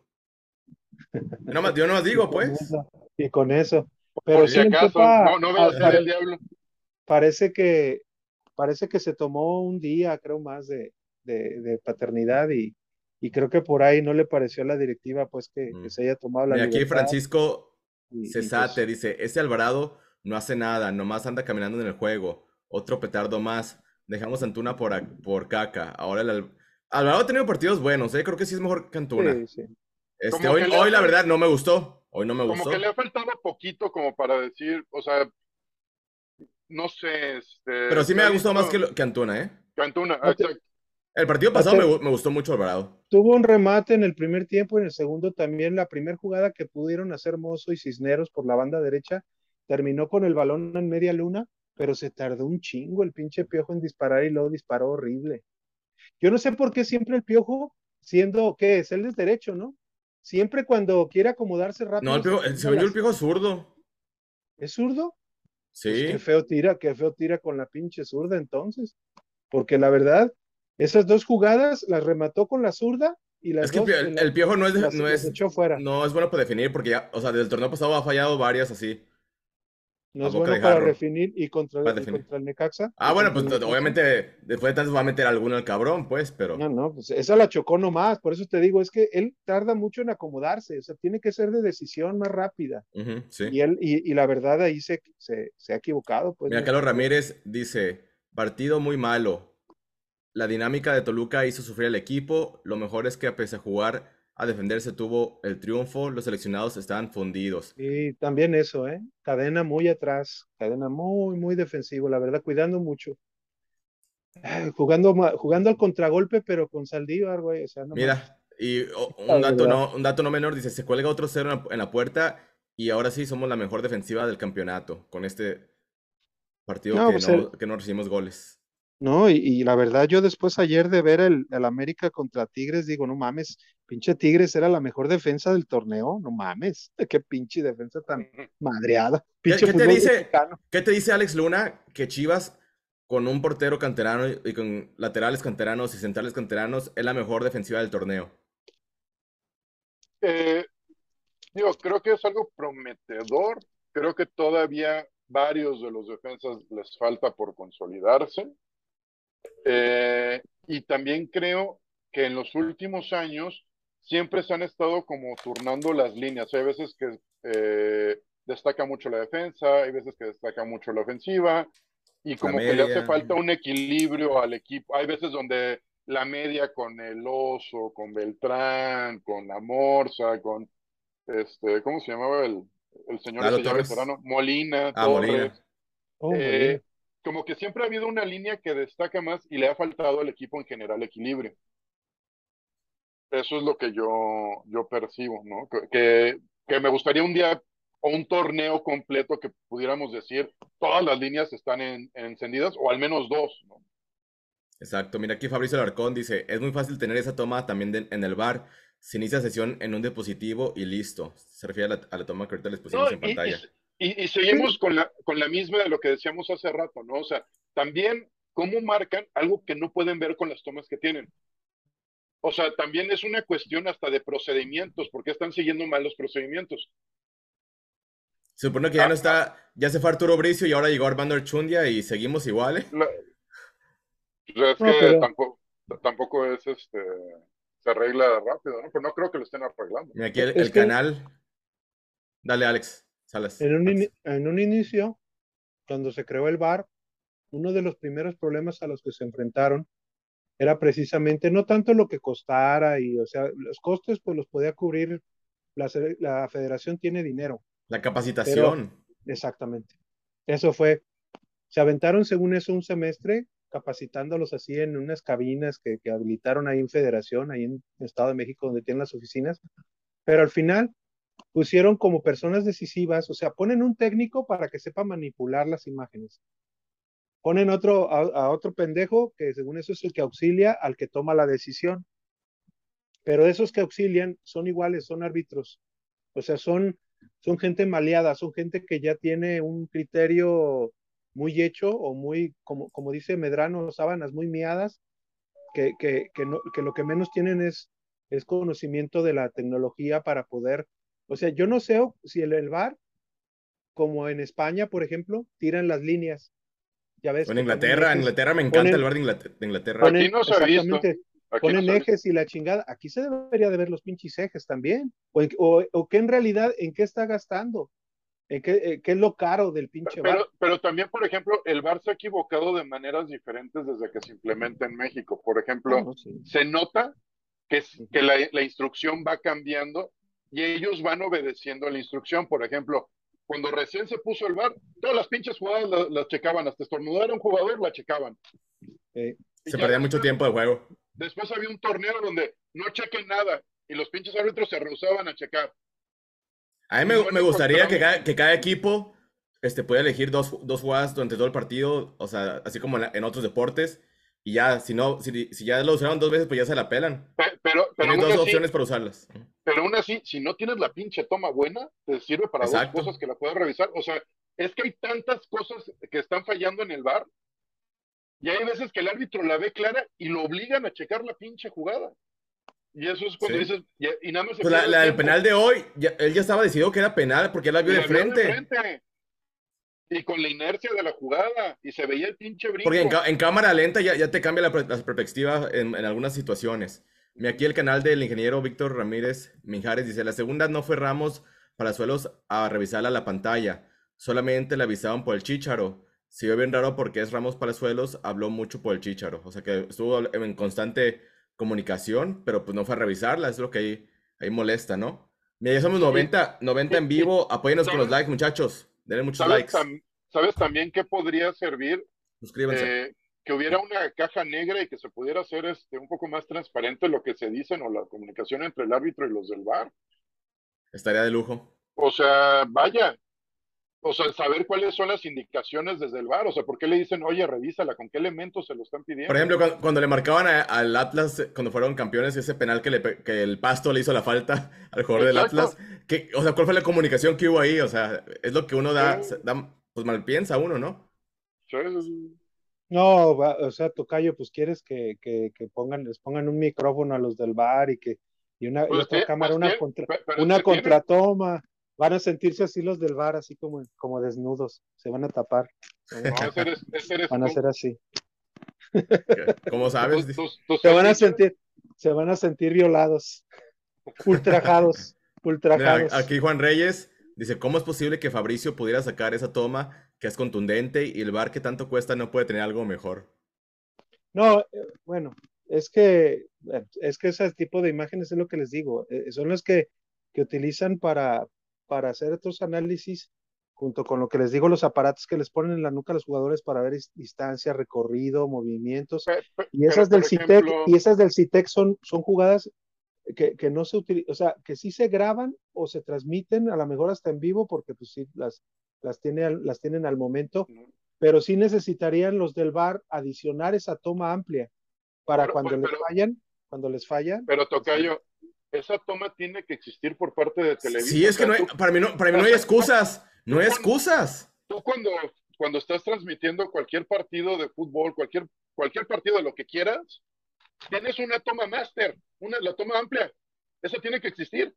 Speaker 1: No más, yo no más digo, pues.
Speaker 3: y con eso. Pero si acaso, no, no a ser el diablo. Parece que, parece que se tomó un día, creo más, de, de, paternidad y, y, creo que por ahí no le pareció a la directiva, pues, que, mm. se haya tomado la
Speaker 1: y aquí Francisco Cesate pues dice, ese Alvarado no hace nada, nomás anda caminando en el juego. Otro petardo más. Dejamos a Antuna por, por caca. Ahora el Alvarado ha tenido partidos buenos, ¿eh? creo que sí es mejor que Antuna. Sí, sí. Este, hoy, hoy la verdad no me gustó. Hoy no me gustó.
Speaker 2: Como que le ha faltado poquito como para decir, o sea, no sé. Este,
Speaker 1: Pero sí me ha gustado más que, que Antuna, ¿eh?
Speaker 2: Que Antuna, exacto.
Speaker 1: El partido pasado me, me, gustó mucho Alvarado.
Speaker 3: Tuvo un remate en el primer tiempo y en el segundo también. La primera jugada que pudieron hacer Mozo y Cisneros por la banda derecha terminó con el balón en media luna, pero se tardó un chingo el pinche piojo en disparar y luego disparó horrible. Yo no sé por qué siempre el piojo, siendo, ¿qué es? Él es derecho, ¿no? Siempre cuando quiere acomodarse rápido.
Speaker 1: No, el piojo, se vendió el piojo zurdo.
Speaker 3: ¿Es zurdo?
Speaker 1: Sí. Pues
Speaker 3: qué feo tira, qué feo tira con la pinche zurda entonces. Porque la verdad, esas dos jugadas las remató con la zurda y las
Speaker 1: es que el, piojo no es, no, es, no es bueno para definir porque ya, o sea, desde el torneo pasado ha fallado varias así.
Speaker 3: No es bueno para definir y contra, el Necaxa.
Speaker 1: Ah, bueno, pues obviamente después de tanto va a meter alguno al cabrón, pues, pero.
Speaker 3: No, no, pues esa la chocó nomás. Por eso te digo, es que él tarda mucho en acomodarse. O sea, tiene que ser de decisión más rápida.
Speaker 1: sí.
Speaker 3: Y él, y, la verdad ahí se, se, ha equivocado. Pues,
Speaker 1: Mira, Carlos Ramírez dice: partido muy malo. La dinámica de Toluca hizo sufrir al equipo. Lo mejor es que a pesar de jugar a defenderse tuvo el triunfo, los seleccionados estaban fundidos.
Speaker 3: Y también eso, ¿eh? Cadena muy atrás, cadena muy, muy defensivo, la verdad, cuidando mucho. jugando, jugando al contragolpe, pero con Saldívar, güey. O sea, no
Speaker 1: Mira, y un, dato no, un dato no menor, dice, se cuelga otro cero en la, puerta y ahora sí somos la mejor defensiva del campeonato con este partido que, pues no, que no recibimos goles.
Speaker 3: No, y, la verdad, yo después ayer de ver el, el, América contra Tigres, digo, no mames, pinche Tigres era la mejor defensa del torneo, no mames, qué pinche defensa tan madreada.
Speaker 1: ¿Qué, te dice, ¿Qué te dice Alex Luna que Chivas con un portero canterano y con laterales canteranos y centrales canteranos es la mejor defensiva del torneo?
Speaker 2: Eh, digo, creo que es algo prometedor, creo que todavía varios de los defensas les falta por consolidarse. Eh, y también creo que en los últimos años siempre se han estado como turnando las líneas. Hay veces que eh, destaca mucho la defensa, hay veces que destaca mucho la ofensiva, y como que le hace falta un equilibrio al equipo. Hay veces donde la media con el oso, con Beltrán, con la Morsa, con este, ¿cómo se llamaba el, el señor, veterano? Molina,
Speaker 1: ah, Molina.
Speaker 3: Oh, eh,
Speaker 2: como que siempre ha habido una línea que destaca más y le ha faltado al equipo en general equilibrio. Eso es lo que yo, yo percibo, ¿no? Que, que me gustaría un día o un torneo completo que pudiéramos decir todas las líneas están en, encendidas o al menos dos, ¿no?
Speaker 1: Exacto, mira aquí Fabricio Larcón dice, es muy fácil tener esa toma también en el bar, se inicia sesión en un dispositivo y listo. Se refiere a la, toma que ahorita les pusimos en pantalla.
Speaker 2: Y, seguimos con la, con la misma de lo que decíamos hace rato, ¿no? O sea, también cómo marcan algo que no pueden ver con las tomas que tienen. O sea, también es una cuestión hasta de procedimientos, porque están siguiendo mal los procedimientos.
Speaker 1: Se supone que ya no ah, está, ah. ya se fue Arturo Bricio y ahora llegó Armando Archundia y seguimos igual, ¿eh?
Speaker 2: es que tampoco, tampoco es este, se arregla rápido, ¿no? Pero no creo que lo estén arreglando.
Speaker 1: Aquí el canal. Dale, Alex.
Speaker 3: En un, en un inicio, cuando se creó el bar, uno de los primeros problemas a los que se enfrentaron era precisamente no tanto lo que costara y, o sea, los costes pues los podía cubrir, la, la federación tiene dinero.
Speaker 1: La capacitación.
Speaker 3: exactamente. Eso fue, se aventaron según eso un semestre capacitándolos así en unas cabinas que, que habilitaron ahí en federación, ahí en Estado de México donde tienen las oficinas, pero al final pusieron como personas decisivas, o sea, ponen un técnico para que sepa manipular las imágenes. Ponen otro, a, otro pendejo que según eso es el que auxilia al que toma la decisión. pero esos que auxilian son iguales, son árbitros. O sea, son, son gente maleada, son gente que ya tiene un criterio muy hecho o muy, como, como dice Medrano, sábanas muy miadas, que, que, que, no, que lo que menos tienen es, es conocimiento de la tecnología para poder, o sea, yo no sé si el, el VAR, como en España, por ejemplo, tiran las líneas. Ya ves.
Speaker 1: En Inglaterra, en Inglaterra me encanta
Speaker 3: ponen,
Speaker 1: el VAR de Inglaterra. De Inglaterra.
Speaker 2: Ponen, Aquí no se ha visto.
Speaker 3: Aquí ponen no ejes y la chingada. Aquí se debería de ver los pinches ejes también. O, o, o que en realidad, ¿en qué está gastando? ¿En qué, eh, qué, es lo caro del pinche
Speaker 2: pero,
Speaker 3: bar?
Speaker 2: Pero también, por ejemplo, el bar se ha equivocado de maneras diferentes desde que se implementa en México. Por ejemplo, oh, sí. se nota que, que la, la, instrucción va cambiando y ellos van obedeciendo la instrucción. Por ejemplo, cuando recién se puso el bar, todas las pinches jugadas las, las checaban. Hasta estornudar a un jugador, la checaban.
Speaker 1: Eh, se perdía mucho tiempo de juego.
Speaker 2: Después había un torneo donde no chequen nada y los pinches árbitros se rehusaban a checar.
Speaker 1: A mí me, me gustaría que cada, que cada, equipo este, pueda elegir dos, dos jugadas durante todo el partido, o sea, así como en, en otros deportes. Y ya, si no, si, si, ya lo usaron dos veces, pues ya se la pelan.
Speaker 2: Pero, pero,
Speaker 1: Tienes dos
Speaker 2: así,
Speaker 1: opciones para usarlas.
Speaker 2: Pero aún así, si no tienes la pinche toma buena, te sirve para
Speaker 1: Exacto.
Speaker 2: dos cosas que la puedes revisar. O sea, es que hay tantas cosas que están fallando en el bar. Y hay veces que el árbitro la ve clara y lo obligan a checar la pinche jugada. Y eso es cuando
Speaker 1: Sí.
Speaker 2: dices, y, y nada más se
Speaker 1: Pues la, la del penal de hoy, ya- él ya estaba decidido que era penal porque él la vio de frente.
Speaker 2: Y con la inercia de la jugada. Y se veía el pinche brinco.
Speaker 1: Porque en, en cámara lenta ya, ya te cambia la, la perspectiva en, en algunas situaciones. Aquí el canal del ingeniero Víctor Ramírez Minjares dice, la segunda no fue Ramos Palazuelos a revisarla a la pantalla, solamente le avisaban por el chícharo. Se vio bien raro porque es Ramos Palazuelos, habló mucho por el chícharo. O sea que estuvo en constante comunicación, pero pues no fue a revisarla, es lo que ahí, ahí molesta, ¿no? Mira, ya somos 90, 90 en vivo, apóyenos con los likes, muchachos. Denle muchos
Speaker 2: ¿Sabes,
Speaker 1: likes.
Speaker 2: tam- ¿Sabes también qué podría servir?
Speaker 1: Suscríbanse.
Speaker 2: Eh, que hubiera una caja negra y que se pudiera hacer este, un poco más transparente lo que se dicen o la comunicación entre el árbitro y los del bar.
Speaker 1: Estaría de lujo.
Speaker 2: O sea, vaya. O sea, saber cuáles son las indicaciones desde el bar. O sea, ¿por qué le dicen, oye, revísala? ¿Con qué elementos se lo están pidiendo?
Speaker 1: Por ejemplo, cuando, cuando le marcaban a- al Atlas, cuando fueron campeones, ese penal que, le, que el Pasto le hizo la falta al jugador del. Atlas, que, o sea, ¿cuál fue la comunicación que hubo ahí? O sea, es lo que uno da,
Speaker 2: Sí.
Speaker 1: se- da- pues mal piensa uno, ¿no?
Speaker 2: Sí,
Speaker 3: No, o sea, Tocayo, pues quieres que, que, que pongan, les pongan un micrófono a los del bar y que y una y
Speaker 2: Pues
Speaker 3: otra cámara,
Speaker 2: pues
Speaker 3: una contra, una
Speaker 2: tiene-
Speaker 3: contratoma. Van a sentirse así los del bar, así como, como desnudos, se van a tapar,
Speaker 2: No, ese eres, ese eres
Speaker 3: van a
Speaker 2: tú.
Speaker 3: ser así.
Speaker 1: ¿Cómo sabes?
Speaker 3: Se van a sentir, se van a sentir violados, ultrajados,
Speaker 1: Mira,
Speaker 3: ultrajados.
Speaker 1: aquí Juan Reyes dice, ¿cómo es posible que Fabricio pudiera sacar esa toma que es contundente y el bar que tanto cuesta no puede tener algo mejor?
Speaker 3: No, eh, bueno, es que eh, es que ese tipo de imágenes es lo que les digo, eh, son las que, que utilizan para, para hacer otros análisis, junto con lo que les digo, los aparatos que les ponen en la nuca a los jugadores para ver dis- distancia, recorrido, movimientos, y esas
Speaker 2: pero,
Speaker 3: CITEC,
Speaker 2: ejemplo,
Speaker 3: y esas del CITEC son, son jugadas que, que no se utilizan, o sea, que sí se graban o se transmiten, a lo mejor hasta en vivo, porque pues sí, las, las, tiene, las tienen al momento, pero sí necesitarían los del VAR adicionar esa toma amplia para
Speaker 2: Pero-
Speaker 3: cuando les fallan, cuando les fallan.
Speaker 2: Pero Tocayo, esa toma tiene que existir por parte de Televisa.
Speaker 1: Sí, es
Speaker 2: O
Speaker 1: que
Speaker 2: sea,
Speaker 1: no hay-
Speaker 2: tú-
Speaker 1: para mí no, para mí no hay excusas, no hay excusas.
Speaker 2: tú cuando, cuando estás transmitiendo cualquier partido de fútbol, cualquier, cualquier partido de lo que quieras, tienes una toma máster, una, la toma amplia. Eso tiene que existir.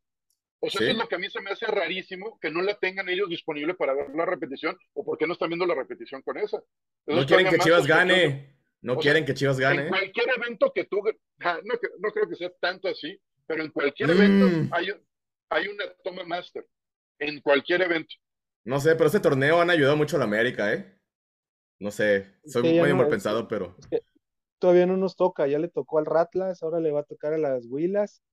Speaker 2: O sea,
Speaker 1: Sí.
Speaker 2: eso es lo que a mí se me hace rarísimo, que no la tengan ellos disponible para ver la repetición, o porque no están viendo la repetición con esa. Eso
Speaker 1: No quieren que Chivas gane, no
Speaker 2: O sea,
Speaker 1: quieren que Chivas
Speaker 2: En
Speaker 1: gane.
Speaker 2: cualquier evento que tú, ah, no, no creo que sea tanto así, pero en cualquier
Speaker 1: Mm.
Speaker 2: evento hay, hay una toma máster. En cualquier evento.
Speaker 1: No sé, pero este torneo han ayudado mucho a la América, ¿eh? No sé, soy
Speaker 3: Sí,
Speaker 1: muy
Speaker 3: no,
Speaker 1: mal
Speaker 3: es-
Speaker 1: pensado, pero
Speaker 3: Todavía no nos toca, ya le tocó al Ratlas, ahora le va a tocar a las Huilas.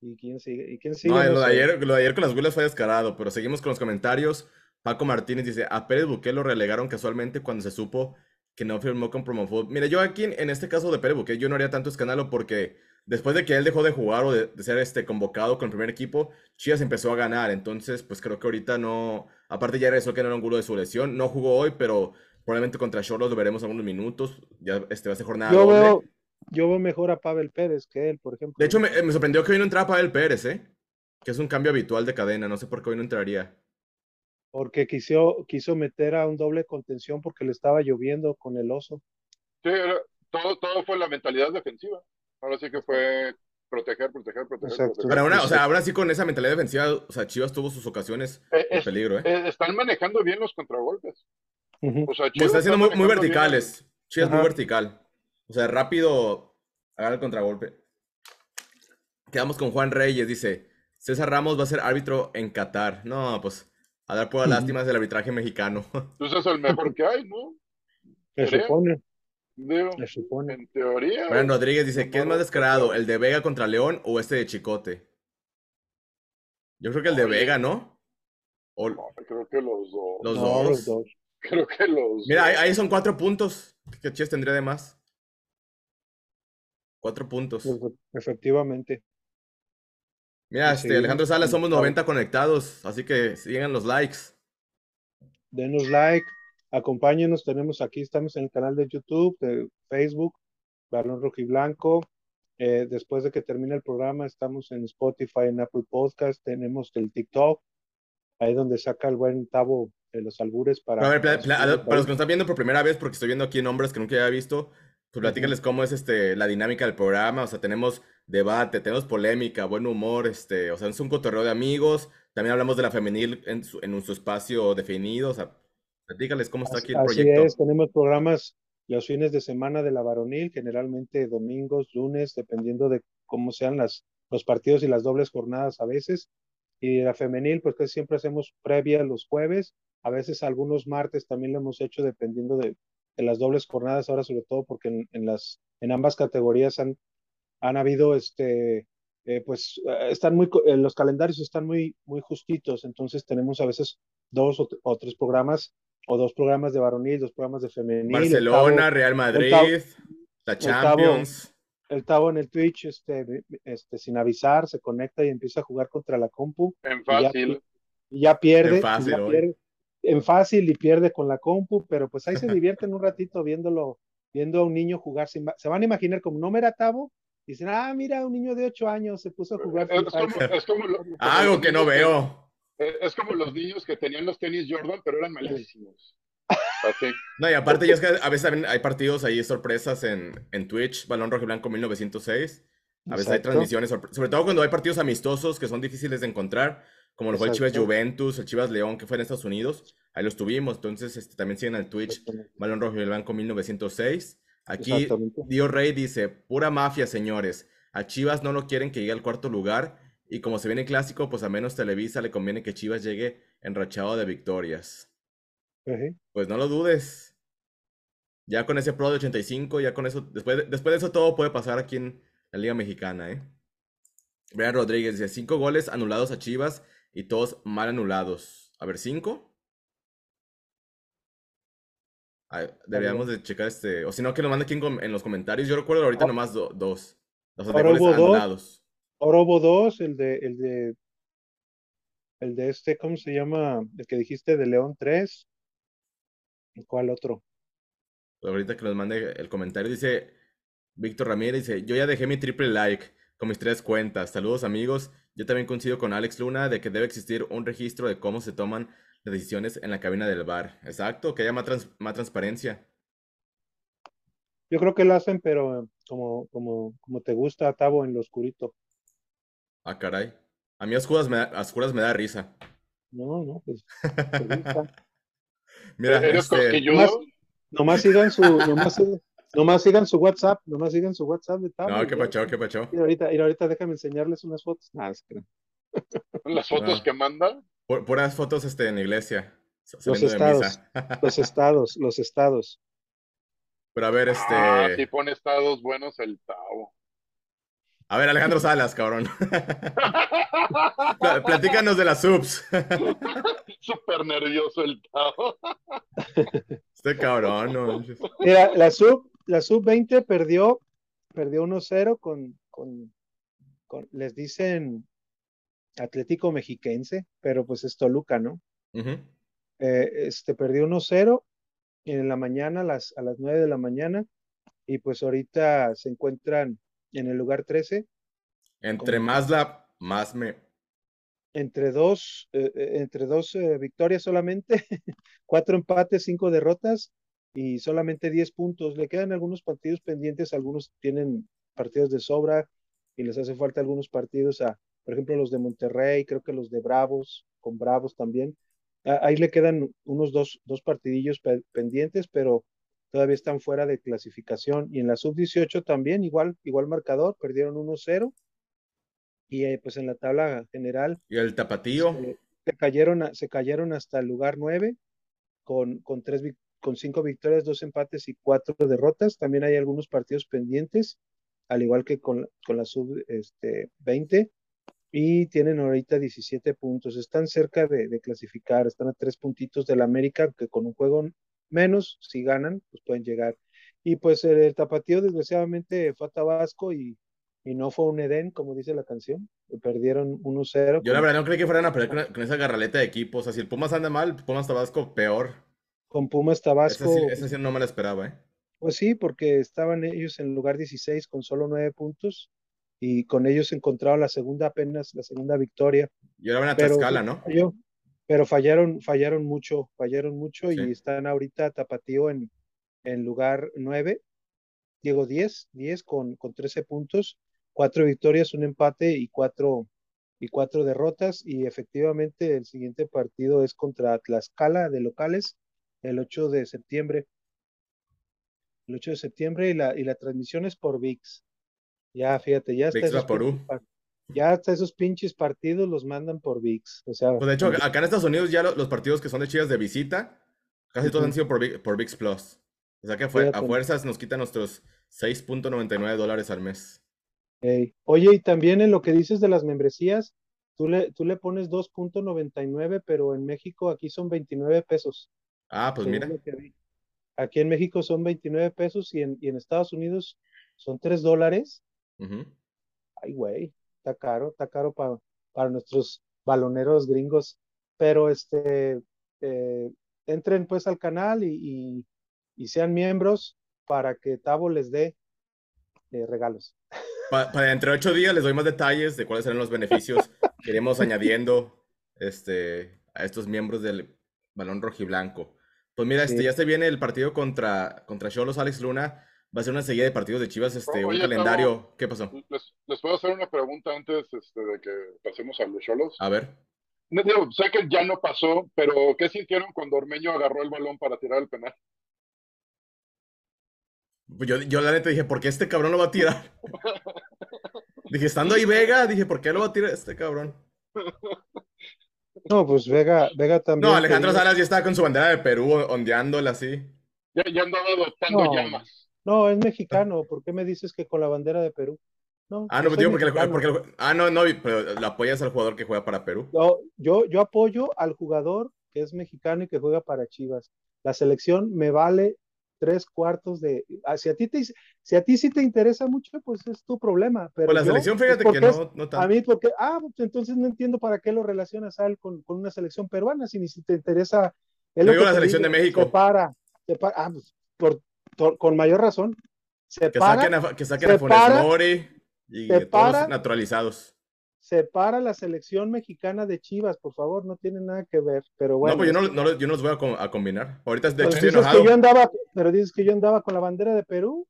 Speaker 3: ¿Y quién sigue? ¿Y quién sigue?
Speaker 1: no,
Speaker 3: No
Speaker 1: lo de ayer, lo de ayer con las Willas fue descarado, pero seguimos con los comentarios. Paco Martínez dice, a Pérez Buqué lo relegaron casualmente cuando se supo que no firmó con Promofood. Mira, yo aquí en, en este caso de Pérez Buqué, yo no haría tanto escándalo porque después de que él dejó de jugar o de, de ser este convocado con el primer equipo, Chivas empezó a ganar. Entonces, pues creo que ahorita no, aparte ya regresó que no era un gulo de su lesión, no jugó hoy, pero probablemente contra Cholos lo veremos algunos minutos. Ya este va a ser jornada
Speaker 3: Yo
Speaker 1: doble.
Speaker 3: veo, yo veo mejor a Pavel Pérez que él, por ejemplo.
Speaker 1: De hecho, me, me sorprendió que hoy no entraba Pavel Pérez, ¿eh? Que es un cambio habitual de cadena, no sé por qué hoy no entraría.
Speaker 3: Porque quiso, quiso meter a un doble contención porque le estaba lloviendo con el oso.
Speaker 2: Sí, era- todo, todo fue la mentalidad defensiva. Ahora sí que fue proteger, proteger, proteger. Proteger.
Speaker 1: Pero aún, o sea, ahora sí con esa mentalidad defensiva, o sea, Chivas tuvo sus ocasiones
Speaker 2: Eh,
Speaker 1: de
Speaker 2: es-
Speaker 1: peligro, ¿eh?
Speaker 2: eh, están manejando bien los contragolpes. O sea,
Speaker 1: Pues
Speaker 2: Chivas
Speaker 1: están siendo
Speaker 2: está
Speaker 1: muy, muy
Speaker 2: bien
Speaker 1: verticales. Chivas muy vertical. O sea, rápido haga el contragolpe. Quedamos con Juan Reyes, dice, César Ramos va a ser árbitro en Qatar. No, pues, a dar por
Speaker 3: Ujú.
Speaker 1: lástimas del arbitraje mexicano.
Speaker 2: Pues es el mejor que hay, ¿no?
Speaker 3: Se supone,
Speaker 2: Digo,
Speaker 3: se supone.
Speaker 2: en teoría.
Speaker 1: Brian Rodríguez dice, ¿qué es más descarado, el de Vega contra León o este de Chicote? Yo creo que el de
Speaker 2: Oye.
Speaker 1: Vega, ¿no? O-
Speaker 2: No, creo que los dos.
Speaker 1: Los
Speaker 3: No,
Speaker 1: dos.
Speaker 3: los dos.
Speaker 2: Creo que los
Speaker 1: Mira, ahí, son cuatro puntos. ¿Qué Chivas tendría de más? Cuatro puntos.
Speaker 3: Efe- Efectivamente.
Speaker 1: Mira, este, Alejandro Salas, somos
Speaker 3: conectados.
Speaker 1: 90 conectados, así que sigan los likes.
Speaker 3: Denos like, acompáñenos. Tenemos aquí, estamos en el canal de YouTube, de Facebook, Balón Rojo y Blanco. Eh, después de que termine el programa, estamos en Spotify, en Apple Podcast, tenemos el TikTok, ahí donde saca el buen Tavo de los albures para.
Speaker 1: A ver,
Speaker 3: para
Speaker 1: para los que nos están viendo por primera vez, porque estoy viendo aquí nombres que nunca había visto, pues platícales cómo es este, la dinámica del programa. O sea, tenemos debate, tenemos polémica, buen humor, este, o sea, es un cotorreo de amigos. También hablamos de la femenil en su, en su espacio definido. O sea, platícales cómo está aquí el
Speaker 3: Así
Speaker 1: proyecto.
Speaker 3: es, tenemos programas los fines de semana de la varonil, generalmente domingos, lunes, dependiendo de cómo sean las, los partidos y las dobles jornadas a veces. Y la femenil, pues que siempre hacemos previa los jueves, a veces algunos martes también lo hemos hecho dependiendo de, de las dobles jornadas, ahora sobre todo porque en, en las, en ambas categorías han, han habido este, eh, pues eh, están muy, eh, los calendarios están muy, muy justitos, entonces tenemos a veces dos o, o tres programas, o dos programas de varonil, dos programas de femenil. el
Speaker 1: Barcelona, Real Madrid, la Champions.
Speaker 3: el Tavo en el Twitch, este, este, sin avisar, se conecta y empieza a jugar contra la compu,
Speaker 2: En
Speaker 3: y ya,
Speaker 2: fácil.
Speaker 3: y ya pierde,
Speaker 1: En fácil
Speaker 3: ya pierde, en fácil y pierde con la compu, pero pues ahí se divierten un ratito viéndolo, viendo a un niño jugar, sin, se van a imaginar como no me era Tavo, dicen, ah, mira, un niño de ocho años se puso a jugar
Speaker 2: Es
Speaker 3: Free Fire".
Speaker 2: como, es como lo- como
Speaker 1: Algo que no veo.
Speaker 2: Eh, Es como los niños que tenían los tenis Jordan, pero eran malísimos. Así.
Speaker 1: No, y aparte ya es que a veces también hay partidos ahí sorpresas en, en Twitch, Balón Rojo y Blanco 1906. A veces hay transmisiones, sobre todo cuando hay partidos amistosos que son difíciles de encontrar, como lo fue el Chivas. Juventus, el Chivas León, que fue en Estados Unidos. Ahí los tuvimos, entonces este, también siguen al Twitch. Balón Rojo y Blanco 1906. Aquí. Dio Rey dice, pura mafia, señores. A Chivas no lo quieren que llegue al cuarto lugar. Y como se viene el clásico, pues a menos Televisa le conviene que Chivas llegue enrachado de victorias. Pues no lo dudes. Ya con ese Pro de 85, ya con eso, después de, después de eso todo puede pasar aquí en la Liga Mexicana, ¿eh? Brian Rodríguez dice, cinco goles anulados a Chivas y todos mal anulados. A ver, ¿cinco? Ay, deberíamos de checar este, o si no, que nos mande aquí en, los comentarios. Yo recuerdo ahorita
Speaker 3: Ah.
Speaker 1: nomás do- dos. O sea, goles
Speaker 3: hubo dos. Hubo dos, el de, el de, el de este, ¿cómo se llama? El que dijiste de León 3. ¿Y cuál otro?
Speaker 1: Ahorita que nos mande el comentario, dice Víctor Ramírez, dice, yo ya dejé mi triple like con mis tres cuentas. Saludos amigos. Yo también coincido con Alex Luna de que debe existir un registro de cómo se toman las decisiones en la cabina del bar. Exacto, que haya más, trans- más transparencia.
Speaker 3: Yo creo que lo hacen, pero como, como, como te gusta, Tavo, en lo oscurito.
Speaker 1: Ah, caray. A mí a oscuras me da, a oscuras me da risa.
Speaker 3: No, no, pues.
Speaker 1: Mira,
Speaker 2: ¿Eres
Speaker 1: este?
Speaker 3: Nomás, nomás sigan su, nomás, sigan- nomás sigan su WhatsApp, nomás sigan su WhatsApp de Tavo.
Speaker 1: no, qué
Speaker 3: ya.
Speaker 1: pacho, qué pacho.
Speaker 3: Y ahorita, y ahorita déjame enseñarles unas fotos. Nada, es que.
Speaker 2: Las fotos
Speaker 1: No.
Speaker 2: que manda.
Speaker 1: Pu- Puras fotos este, en la iglesia,
Speaker 3: Los estados,
Speaker 1: misa.
Speaker 3: los estados, los estados.
Speaker 1: Pero a ver, este...
Speaker 2: Ah, sí pone estados buenos el Tavo.
Speaker 1: A ver, Alejandro Salas, cabrón. Pla- Platícanos de las subs.
Speaker 2: Súper nervioso el Tavo.
Speaker 1: Este cabrón, no.
Speaker 3: Mira, la sub, la sub 20 perdió, perdió 1-0 con, con, con, les dicen Atlético Mexiquense, pero pues es Toluca, ¿no?
Speaker 1: Ujú.
Speaker 3: Eh, este perdió 1-0 y en la mañana, a las, a las 9 de la mañana, y pues ahorita se encuentran en el lugar 13.
Speaker 1: Entre más la, más me...
Speaker 3: Entre dos, eh, eh, entre dos eh, victorias solamente, cuatro empates, cinco derrotas y solamente 10 puntos. Le quedan algunos partidos pendientes, algunos tienen partidos de sobra y les hace falta algunos partidos a, por ejemplo, los de Monterrey, creo que los de Bravos, con Bravos también. Ahí le quedan unos dos, dos partidillos pendientes, pero todavía están fuera de clasificación. Y en la sub-18 también, igual, igual marcador, perdieron 1-0. Y eh, pues en la tabla general.
Speaker 1: ¿Y el tapatío?
Speaker 3: Se, cayeron, se cayeron hasta el lugar 9 con, con, tres, con cinco victorias, dos empates y cuatro derrotas. También hay algunos partidos pendientes, al igual que con, con la sub-20. Este, y tienen ahorita 17 puntos. Están cerca de, clasificar, están a tres puntitos del América, que con un juego menos, si ganan, pues pueden llegar. Y pues el, tapatío desgraciadamente fue a Tabasco y, y, no fue un Edén, como dice la canción. Perdieron 1-0.
Speaker 1: Yo la verdad no creí que fueran a perder con, esa garraleta de equipos. O sea, si el Pumas anda mal, Pumas Tabasco peor.
Speaker 3: Con Pumas Tabasco.
Speaker 1: Esa sí, no me la esperaba, ¿eh?
Speaker 3: Pues sí, porque estaban ellos en lugar 16 con solo 9 puntos y con ellos encontraron la segunda apenas, la segunda victoria.
Speaker 1: Y ahora van a Tlaxcala, ¿no?
Speaker 3: Pero fallaron, fallaron mucho, fallaron mucho y están ahorita Tapatío en, en lugar 9, Diego 10, 10 con, con 13 puntos, cuatro victorias, un empate y cuatro, y cuatro derrotas y efectivamente el siguiente partido es contra Tlaxcala de locales el 8 de septiembre. El 8 de septiembre y la, y la transmisión es por VIX. Ya, fíjate, ya está. Esos ya hasta esos pinches partidos los mandan por VIX. O sea,
Speaker 1: pues de hecho, acá en Estados Unidos ya los, partidos que son de Chivas de visita, casi todos han sido por, por VIX Plus. O sea que a fuerzas nos quitan nuestros 6.99 dólares al mes.
Speaker 3: Oye, y también en lo que dices de las membresías, tú le, tú le pones 2.99, pero en México aquí son 29 pesos.
Speaker 1: Ah, pues mira.
Speaker 3: Aquí en México son 29 pesos y en, y en Estados Unidos son 3 dólares. Ay, güey, está caro, está caro para, para nuestros baloneros gringos. Pero este, eh, entren pues al canal y, y, sean miembros para que Tavo les dé eh, regalos.
Speaker 1: Para, entre ocho días les doy más detalles de cuáles serán los beneficios que iremos añadiendo este, a estos miembros del balón rojiblanco. Pues mira, este, ya se viene el partido contra, contra Cholos Alex Luna va a ser una serie de partidos de Chivas, este, un calendario. ¿Qué pasó?
Speaker 2: Les, puedo hacer una pregunta antes este, de que pasemos a los Cholos?
Speaker 1: A ver.
Speaker 2: sé que ya no pasó, pero ¿qué sintieron cuando Ormeño agarró el balón para tirar el penal?
Speaker 1: Pues yo, yo la neta dije, ¿por qué este cabrón lo va a tirar? dije, estando ahí Vega, dije, ¿por qué lo va a tirar este cabrón?
Speaker 3: No, pues Vega, Vega también.
Speaker 1: No, Alejandro Salas ya estaba con su bandera de Perú ondeándola así.
Speaker 2: Ya, ya andaba adoptando llamas.
Speaker 3: No, es mexicano. ¿Por qué me dices que con la bandera de Perú?
Speaker 1: No, ah, no, digo porque, porque, ah, no, no, pero ¿lo apoyas al jugador que juega para Perú?
Speaker 3: No, yo, yo apoyo al jugador que es mexicano y que juega para Chivas. La selección me vale tres cuartos de. Ah, si a ti, te, si a ti sí te interesa mucho, pues es tu problema. Pero
Speaker 1: pues la selección, fíjate que no, no tanto.
Speaker 3: A mí, porque, ah, pues entonces no entiendo para qué lo relacionas a él con, con una selección peruana, si ni si te interesa.
Speaker 1: Yo digo la selección de México.
Speaker 3: Para, se para, ah, pues, por, con mayor razón. Se que, saquen
Speaker 1: a, que saquen a Funes Mori y todos los naturalizados.
Speaker 3: Separa la selección mexicana de Chivas, por favor, no tiene nada que ver. Pero bueno.
Speaker 1: No, pues yo no, no, yo no los voy a, combinar. Ahorita de
Speaker 3: hecho estoy enojado. Que yo andaba, pero dices que yo andaba con la bandera de Perú.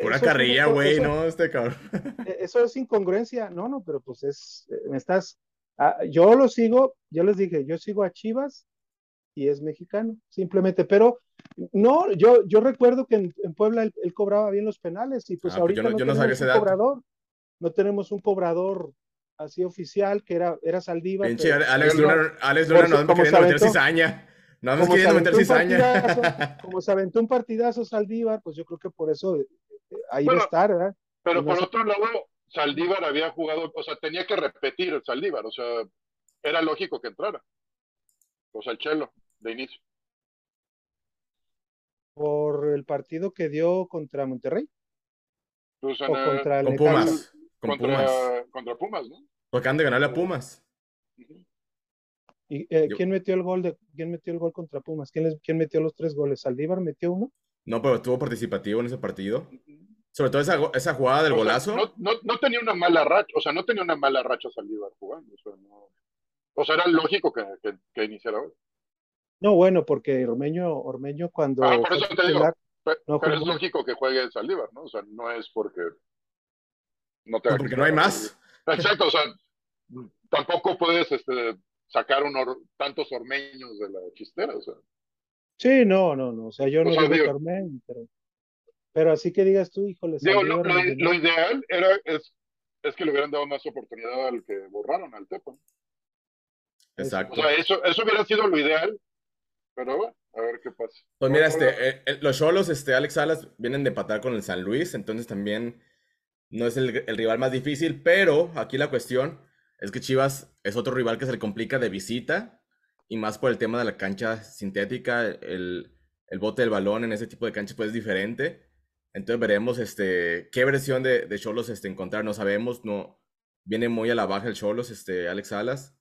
Speaker 1: Pura carrilla, güey, no, este cabrón.
Speaker 3: E, eso es incongruencia. No, no, pero pues es, eh, me estás. Ah, yo lo sigo, yo les dije, yo sigo a Chivas y es mexicano, simplemente. Pero no, yo, yo recuerdo que en, Puebla él, cobraba bien los penales y pues ah, ahorita no, tenemos un cobrador. No tenemos un cobrador así oficial que era, era Saldívar.
Speaker 1: Pinche Alex Luna, Alex Luna no queriendo meter cizaña. No más queriendo meter cizaña.
Speaker 3: como se aventó un partidazo Saldívar, pues yo creo que por eso eh, eh, ahí va a estar, ¿verdad?
Speaker 2: Pero por otro lado, Saldívar había jugado, o sea, tenía que repetir el Saldívar, o sea, era lógico que entrara. O sea, el Chelo, de inicio
Speaker 3: por el partido que dio contra Monterrey.
Speaker 2: Pues o
Speaker 1: contra con Pumas.
Speaker 2: contra, Pumas. ¿no?
Speaker 1: Porque han de ganarle a Pumas.
Speaker 3: ¿Y eh, quién metió el gol de quién metió el gol contra Pumas? ¿Quién, ¿Quién metió los tres goles? ¿Saldívar metió uno?
Speaker 1: No, pero estuvo participativo en ese partido. Sobre todo esa, esa jugada del
Speaker 2: O sea,
Speaker 1: golazo.
Speaker 2: no, no, no tenía una mala racha, o sea, no tenía una mala racha Saldívar jugando. O sea, no- o sea, era lógico que, que, que iniciara hoy.
Speaker 3: No, bueno, porque Ormeño, Ormeño cuando
Speaker 2: Ah, por eso te digo.
Speaker 3: titular,
Speaker 2: Pe-
Speaker 3: No
Speaker 2: pero es lógico que juegue Saldívar, ¿no? O sea, no es porque no tenga que
Speaker 1: Porque no hay más.
Speaker 2: Exacto, o sea, tampoco puedes este, sacar un or- tantos ormeños de la chistera, o sea.
Speaker 3: sí, no, no, no, o sea, yo
Speaker 2: O
Speaker 3: no
Speaker 2: sea,
Speaker 3: digo Ormeño, pero, pero así que digas tú, híjole,
Speaker 2: Digo, lo, lo- lo ideal era es, es que le hubieran dado más oportunidad al que borraron al Tepa. ¿no? O
Speaker 1: Exacto.
Speaker 2: sea, eso, eso hubiera sido lo ideal, pero bueno, a ver qué pasa.
Speaker 1: Pues mira, este, eh, eh, los Cholos, este, Alex Salas, vienen de empatar con el San Luis, entonces también no es el, el rival más difícil, pero aquí la cuestión es que Chivas es otro rival que se le complica de visita, y más por el tema de la cancha sintética, el, el bote del balón en ese tipo de canchas pues es diferente. Entonces veremos este, qué versión de, de Cholos este, encontrar, no sabemos, no, viene muy a la baja el Cholos, este, Alex Salas.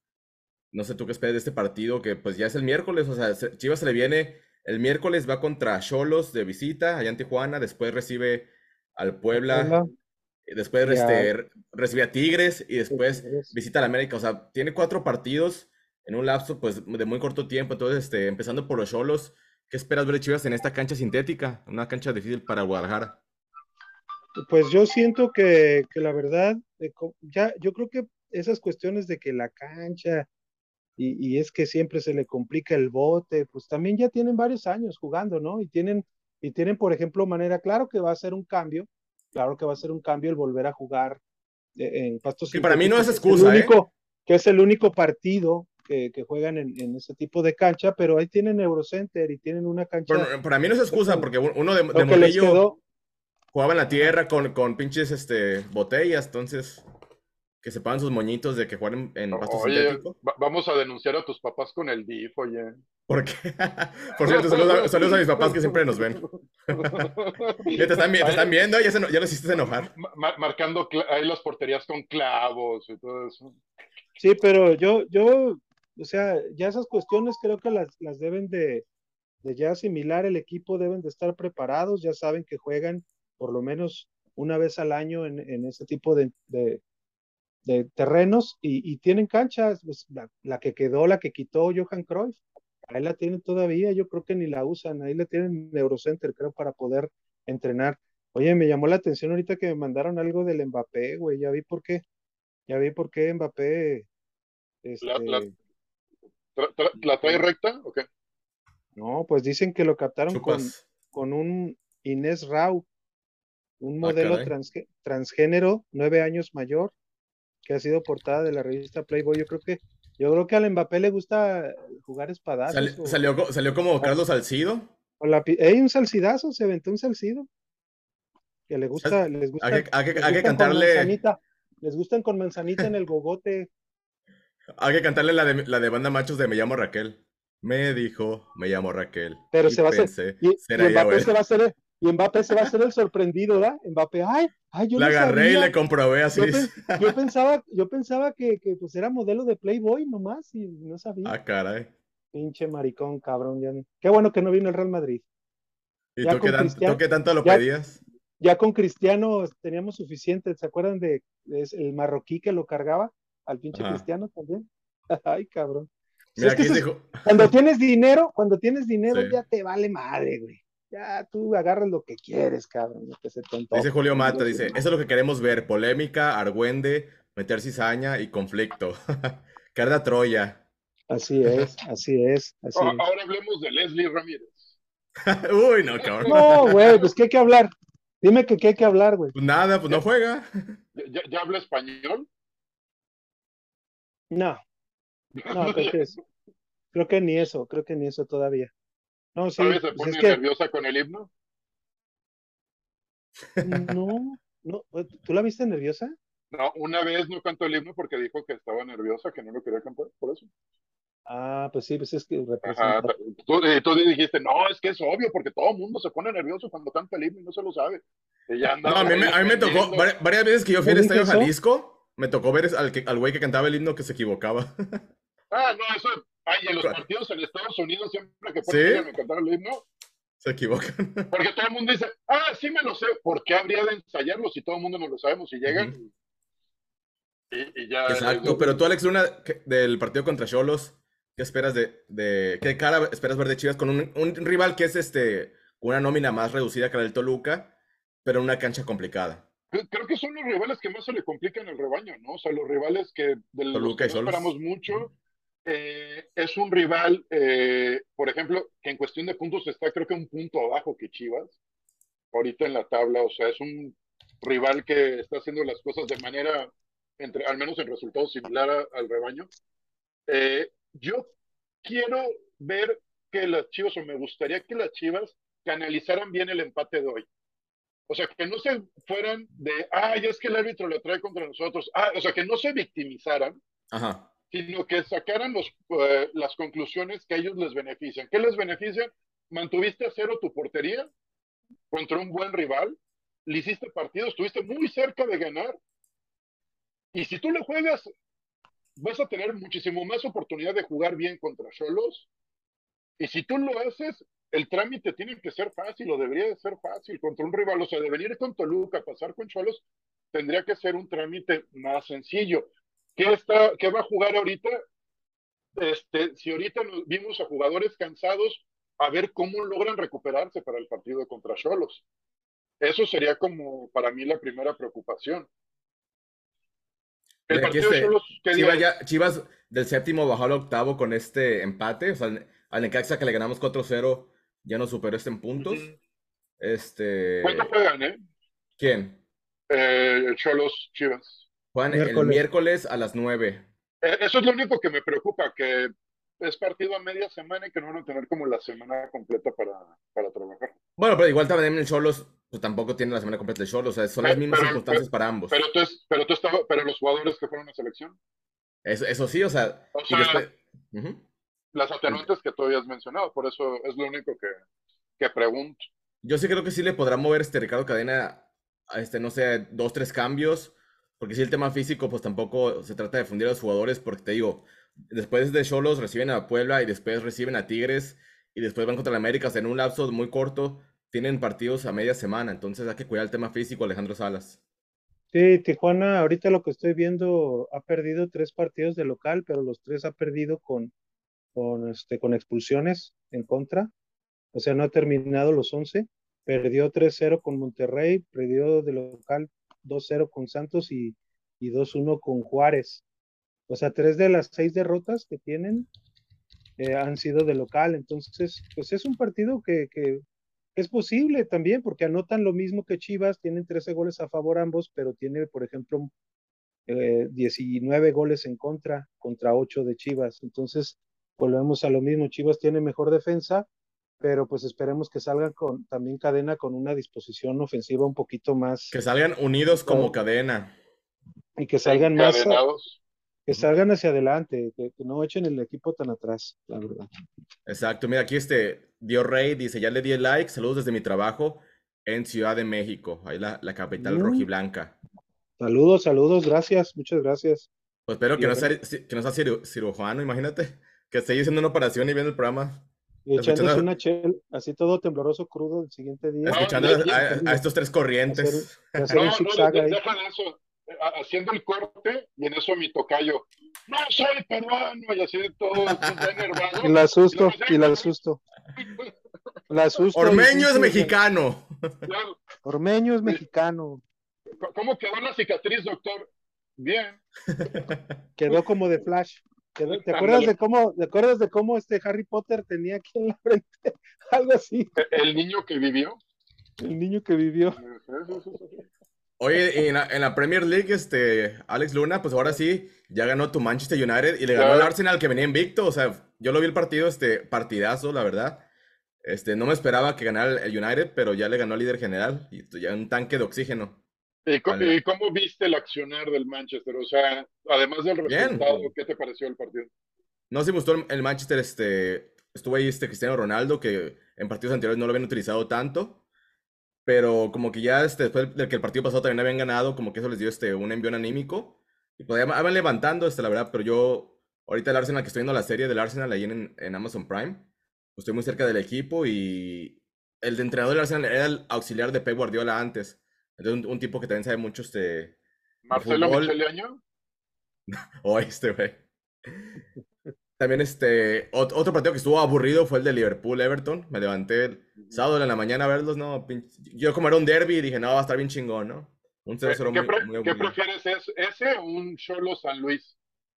Speaker 1: No sé tú qué esperas de este partido, que pues ya es el miércoles, o sea, se- Chivas se le viene el miércoles, va contra Cholos de visita allá en Tijuana, después recibe al Puebla,
Speaker 3: Puebla,
Speaker 1: y después este, recibe a Tigres y después
Speaker 3: Tigres.
Speaker 1: visita al América, o sea, tiene cuatro partidos en un lapso pues de muy corto tiempo, entonces este, empezando por los Cholos, ¿qué esperas ver de Chivas en esta cancha sintética? Una cancha difícil para Guadalajara.
Speaker 3: Pues yo siento que, que la verdad, eh, ya, yo creo que esas cuestiones de que la cancha y, y es que siempre se le complica el bote, pues también ya tienen varios años jugando, ¿no? Y tienen, y tienen, por ejemplo, manera, claro que va a ser un cambio, claro que va a ser un cambio el volver a jugar eh, en pastos
Speaker 1: Que para mí no es excusa,
Speaker 3: el
Speaker 1: ¿eh?
Speaker 3: único, que es el único partido que, que juegan en, en ese tipo de cancha, pero ahí tienen Eurocenter y tienen una cancha,
Speaker 1: Pero, para mí no es excusa, porque uno de, de
Speaker 3: lo que les
Speaker 1: morrillo
Speaker 3: quedó,
Speaker 1: jugaba en la tierra con, con pinches este, botellas, entonces que se pagan sus moñitos de que juegan en, en pasto
Speaker 2: Oye,
Speaker 1: sintético.
Speaker 2: va- vamos a denunciar a tus papás con el DIF, oye.
Speaker 1: Porque, por cierto, saludos a, saludos a mis papás que siempre nos ven. Ya te están, vi- te están viendo, ya, se ya los hiciste enojar.
Speaker 2: Ma- ma- marcando ahí las porterías con clavos y todo eso.
Speaker 3: Sí, pero yo, yo, o sea, ya esas cuestiones creo que las, las deben de, de ya asimilar el equipo, deben de estar preparados, ya saben que juegan por lo menos una vez al año en, en ese tipo de, de, de terrenos y, y tienen canchas, pues, la, la que quedó, la que quitó Johan Cruyff, ahí la tienen todavía, yo creo que ni la usan, ahí la tienen en Eurocenter, creo, para poder entrenar. Oye, me llamó la atención ahorita que me mandaron algo del Mbappé, güey, ya vi por qué, ya vi por qué Mbappé, este,
Speaker 2: La, la- tra- tra- ¿la trae recta? ¿O qué?
Speaker 3: no, pues dicen que lo captaron con, con un Inés Rau, un
Speaker 1: Ah,
Speaker 3: modelo transgénero, nueve años mayor, que ha sido portada de la revista Playboy. Yo creo que, yo creo que al Mbappé le gusta jugar espadazos. O-
Speaker 1: salió, salió como Carlos Salcido.
Speaker 3: o la pi- ¡Ey, un salcidazo! Se aventó un salcido. Que le gusta, les gusta.
Speaker 1: Hay que, hay que-
Speaker 3: les
Speaker 1: hay que
Speaker 3: gustan con
Speaker 1: cantarle.
Speaker 3: Les gustan con manzanita en el gogote.
Speaker 1: hay que cantarle la de, la de banda machos de Me llamo Raquel. Me dijo, me llamo Raquel.
Speaker 3: Pero
Speaker 1: y
Speaker 3: se va a hacer-
Speaker 1: pensé,
Speaker 3: Y, Mbappé se va a hacer y Mbappé se va a hacer el sorprendido, ¿verdad? Mbappé, ay, ay, yo
Speaker 1: La
Speaker 3: no
Speaker 1: agarré y le comprobé así.
Speaker 3: Yo, pen- yo pensaba, yo pensaba que, que pues era modelo de Playboy nomás y no sabía.
Speaker 1: Ah, caray.
Speaker 3: Pinche maricón, cabrón. Ya... Qué bueno que no vino el Real Madrid.
Speaker 1: ¿Y
Speaker 3: Ya
Speaker 1: tú
Speaker 3: con
Speaker 1: qué, tan-
Speaker 3: Cristian-
Speaker 1: tú qué tanto lo
Speaker 3: ya-
Speaker 1: pedías?
Speaker 3: Ya con Cristiano teníamos suficiente. ¿Se acuerdan de el marroquí que lo cargaba al pinche
Speaker 1: Ajá.
Speaker 3: Cristiano también? Ay, cabrón. Si
Speaker 1: Mira,
Speaker 3: es que
Speaker 1: aquí
Speaker 3: eso
Speaker 1: dijo,
Speaker 3: es- cuando tienes dinero, cuando tienes dinero
Speaker 1: Sí.
Speaker 3: ya te vale madre, güey. Ya tú agarras lo que quieres, cabrón. se te antoje.
Speaker 1: dice Julio Mata, dice, eso es lo que queremos ver, polémica, argüende, meter cizaña y conflicto. arda Troya.
Speaker 3: Así es, así es, así
Speaker 2: Ah,
Speaker 3: es.
Speaker 2: Ahora hablemos de Leslie Ramírez.
Speaker 1: Uy, no, cabrón.
Speaker 3: No, güey, pues ¿qué hay que hablar? Dime que qué hay que hablar, güey.
Speaker 1: Pues nada, pues no juega.
Speaker 2: ¿Ya, ya- ya habla español?
Speaker 3: No, no, creo que es, creo que ni eso, creo que ni eso todavía. No, sí,
Speaker 2: ¿Sabes? Se
Speaker 3: pues
Speaker 2: pone
Speaker 3: es que
Speaker 2: nerviosa con el himno.
Speaker 3: no, no, ¿tú la viste nerviosa?
Speaker 2: No, una vez no cantó el himno porque dijo que estaba nerviosa, que no lo quería cantar, por eso.
Speaker 3: Ah, pues sí, pues es que
Speaker 2: Ajá,
Speaker 3: representa.
Speaker 2: tú, y tú dijiste, no, es que es obvio, porque todo el mundo se pone nervioso cuando canta el himno y no se lo sabe. Ya
Speaker 1: No, a mí, me,
Speaker 2: ahí
Speaker 1: a mí me tocó, varias veces que yo fui al
Speaker 3: ¿No dije
Speaker 1: Estadio? Jalisco, me tocó ver al, que, al güey que cantaba el himno que se equivocaba.
Speaker 2: Ah, no, eso. Ay, en los partidos en Estados Unidos, siempre que
Speaker 1: ¿Sí?
Speaker 2: ponen a cantar el himno,
Speaker 1: Se equivocan.
Speaker 2: Porque todo el mundo dice, ah, sí me lo sé, ¿por qué habría de ensayarlo si todo el mundo no lo sabemos y llegan? Y, y ya.
Speaker 1: Exacto, pero tú, Alex Luna, ¿qué- del partido contra Cholos, ¿qué esperas de, de qué cara esperas ver de Chivas con un, un rival que es este una nómina más reducida que la del Toluca, pero en una cancha complicada?
Speaker 2: Creo- que son los rivales que más se le complican al rebaño, ¿no? O sea, los rivales que de los
Speaker 1: Toluca
Speaker 2: que
Speaker 1: y
Speaker 2: no esperamos mucho. Eh, es un rival, eh, por ejemplo, que en cuestión de puntos está creo que un punto abajo que Chivas, ahorita en la tabla, o sea, es un rival que está haciendo las cosas de manera, al menos en resultados similar al rebaño. Eh, yo quiero ver que las Chivas, o me gustaría que las Chivas canalizaran bien el empate de hoy. O sea, que no se fueran de, ay, es que el árbitro lo trae contra nosotros. Ah, o sea, que no se victimizaran,
Speaker 1: Ajá.
Speaker 2: Sino que sacaran los, eh, las conclusiones que a ellos les benefician. ¿Qué les beneficia? Mantuviste a cero tu portería contra un buen rival, le hiciste partido, estuviste muy cerca de ganar. Y si tú le juegas, vas a tener muchísimo más oportunidad de jugar bien contra Cholos. Y si tú lo haces, el trámite tiene que ser fácil o debería de ser fácil contra un rival. O sea, de venir con Toluca, pasar con Cholos, tendría que ser un trámite más sencillo. ¿Qué, está, qué va a jugar ahorita? Este, si ahorita nos vimos a jugadores cansados, a ver cómo logran recuperarse para el partido contra Cholos. Eso sería como para mí la primera preocupación. El partido de
Speaker 1: este,
Speaker 2: Cholos, ¿qué
Speaker 1: Chivas, ya, Chivas del séptimo bajó al octavo con este empate. O sea, al Necaxa que le ganamos 4-0 ya nos superó este en puntos. Este.
Speaker 2: ¿Cuándo juegan, eh?
Speaker 1: ¿Quién?
Speaker 2: Eh, Cholos Chivas.
Speaker 1: Juegan el
Speaker 3: Miércoles.
Speaker 1: a las 9.
Speaker 2: Eh, Eso es lo único que me preocupa, que es partido a media semana y que no van a tener como la semana completa para, para trabajar.
Speaker 1: Bueno, pero igual también el Cholos, pues tampoco tiene la semana completa de Cholos. O sea, son las mismas
Speaker 2: pero-
Speaker 1: circunstancias para ambos.
Speaker 2: Pero tú, es- pero tú estaba, pero los jugadores que fueron a selección,
Speaker 1: Eso, eso sí, o sea.
Speaker 2: O sea,
Speaker 1: después-
Speaker 2: las atenuantes que tú habías mencionado, por eso es lo único que, que pregunto.
Speaker 1: Yo sí creo que sí le podrá mover este Ricardo Cadena, a este, no sé, dos, tres cambios. Porque si el tema físico, pues tampoco se trata de fundir a los jugadores, porque te digo, después de Cholos reciben a Puebla y después reciben a Tigres y después van contra el América, o sea, en un lapso muy corto tienen partidos a media semana, entonces hay que cuidar el tema físico, Alejandro Salas.
Speaker 3: Sí, Tijuana, ahorita lo que estoy viendo, ha perdido tres partidos de local, pero los tres ha perdido con, con, este, con expulsiones en contra. O sea, no ha terminado los 11. Perdió 3-0 con Monterrey, perdió de local 2-0 con Santos y, y 2-1 con Juárez. O sea, tres de las seis derrotas que tienen eh, han sido de local. Entonces, pues es un partido que, que es posible también, porque anotan lo mismo que Chivas, tienen 13 goles a favor ambos, pero tiene, por ejemplo, eh, 19 goles en contra, contra 8 de Chivas. Entonces, volvemos a lo mismo. Chivas tiene mejor defensa, pero pues esperemos que salgan con también cadena con una disposición ofensiva un poquito más
Speaker 1: Que salgan unidos como cadena.
Speaker 3: y que salgan más, que salgan hacia adelante, que, que no echen el equipo tan atrás, la verdad.
Speaker 1: Exacto, mira, aquí este Dio Rey dice, ya le di el like, saludos desde mi trabajo en Ciudad de México, ahí la, la capital
Speaker 3: Mm.
Speaker 1: rojiblanca.
Speaker 3: Saludos, saludos, gracias, muchas gracias.
Speaker 1: Pues espero que no sea, que no sea ciru- cirujano, imagínate, que esté haciendo una operación y viendo el programa,
Speaker 3: Y
Speaker 1: Escuchando-
Speaker 3: echándose una chel, así todo tembloroso, crudo el siguiente día.
Speaker 1: Escuchando
Speaker 2: no,
Speaker 1: a, a- a estos tres corrientes.
Speaker 3: Hacer- hacer
Speaker 2: No,
Speaker 3: un
Speaker 2: no,
Speaker 3: zigzag
Speaker 2: de-
Speaker 3: ahí.
Speaker 2: deja de eso. Eh, ha- Haciendo el corte y en eso mi tocayo. No soy peruano y así todo está enervado.
Speaker 3: Y la asusto, y la asusto. La asusto.
Speaker 1: Ormeño es mexicano.
Speaker 2: Claro.
Speaker 3: Ormeño es mexicano.
Speaker 2: ¿Cómo quedó la cicatriz, doctor? Bien.
Speaker 3: Quedó como de Flash. ¿te acuerdas de cómo, te acuerdas de cómo este Harry Potter tenía aquí en la frente? Algo así,
Speaker 2: El niño que vivió.
Speaker 3: el niño que vivió.
Speaker 1: Oye, y en la, en la Premier League, este, Alex Luna, pues ahora sí, ya ganó tu Manchester United y le ganó al Arsenal que venía invicto. O sea, yo lo vi el partido, este, partidazo, la verdad. Este, no me esperaba que ganara el United, pero ya le ganó al líder general y ya un tanque de oxígeno.
Speaker 2: ¿Y cómo,
Speaker 1: Vale.
Speaker 2: y cómo viste el accionar del Manchester? O sea, además del
Speaker 1: Bien.
Speaker 2: resultado, ¿qué te pareció el partido?
Speaker 1: No sé si me gustó el, Manchester, este, estuvo ahí este Cristiano Ronaldo, que en partidos anteriores no lo habían utilizado tanto, pero como que ya este, después de que el partido pasado también habían ganado, como que eso les dio este, un envión anímico, y pues ya van levantando, este, la verdad, pero yo, ahorita el Arsenal, que estoy viendo la serie del Arsenal ahí en, en Amazon Prime, pues estoy muy cerca del equipo y el entrenador del Arsenal era el auxiliar de Pep Guardiola antes. Entonces, un, tipo que también sabe mucho este.
Speaker 2: Marcelo Micheleaño.
Speaker 1: o este, güey. También este, otro partido que estuvo aburrido fue el de Liverpool-Everton. Me levanté el sábado en la mañana a verlos, ¿no? Yo como era un derby dije, no, va a estar bien chingón, ¿no?
Speaker 2: Un 0-0 muy, ¿Qué prefieres, ese o un Cholo San Luis?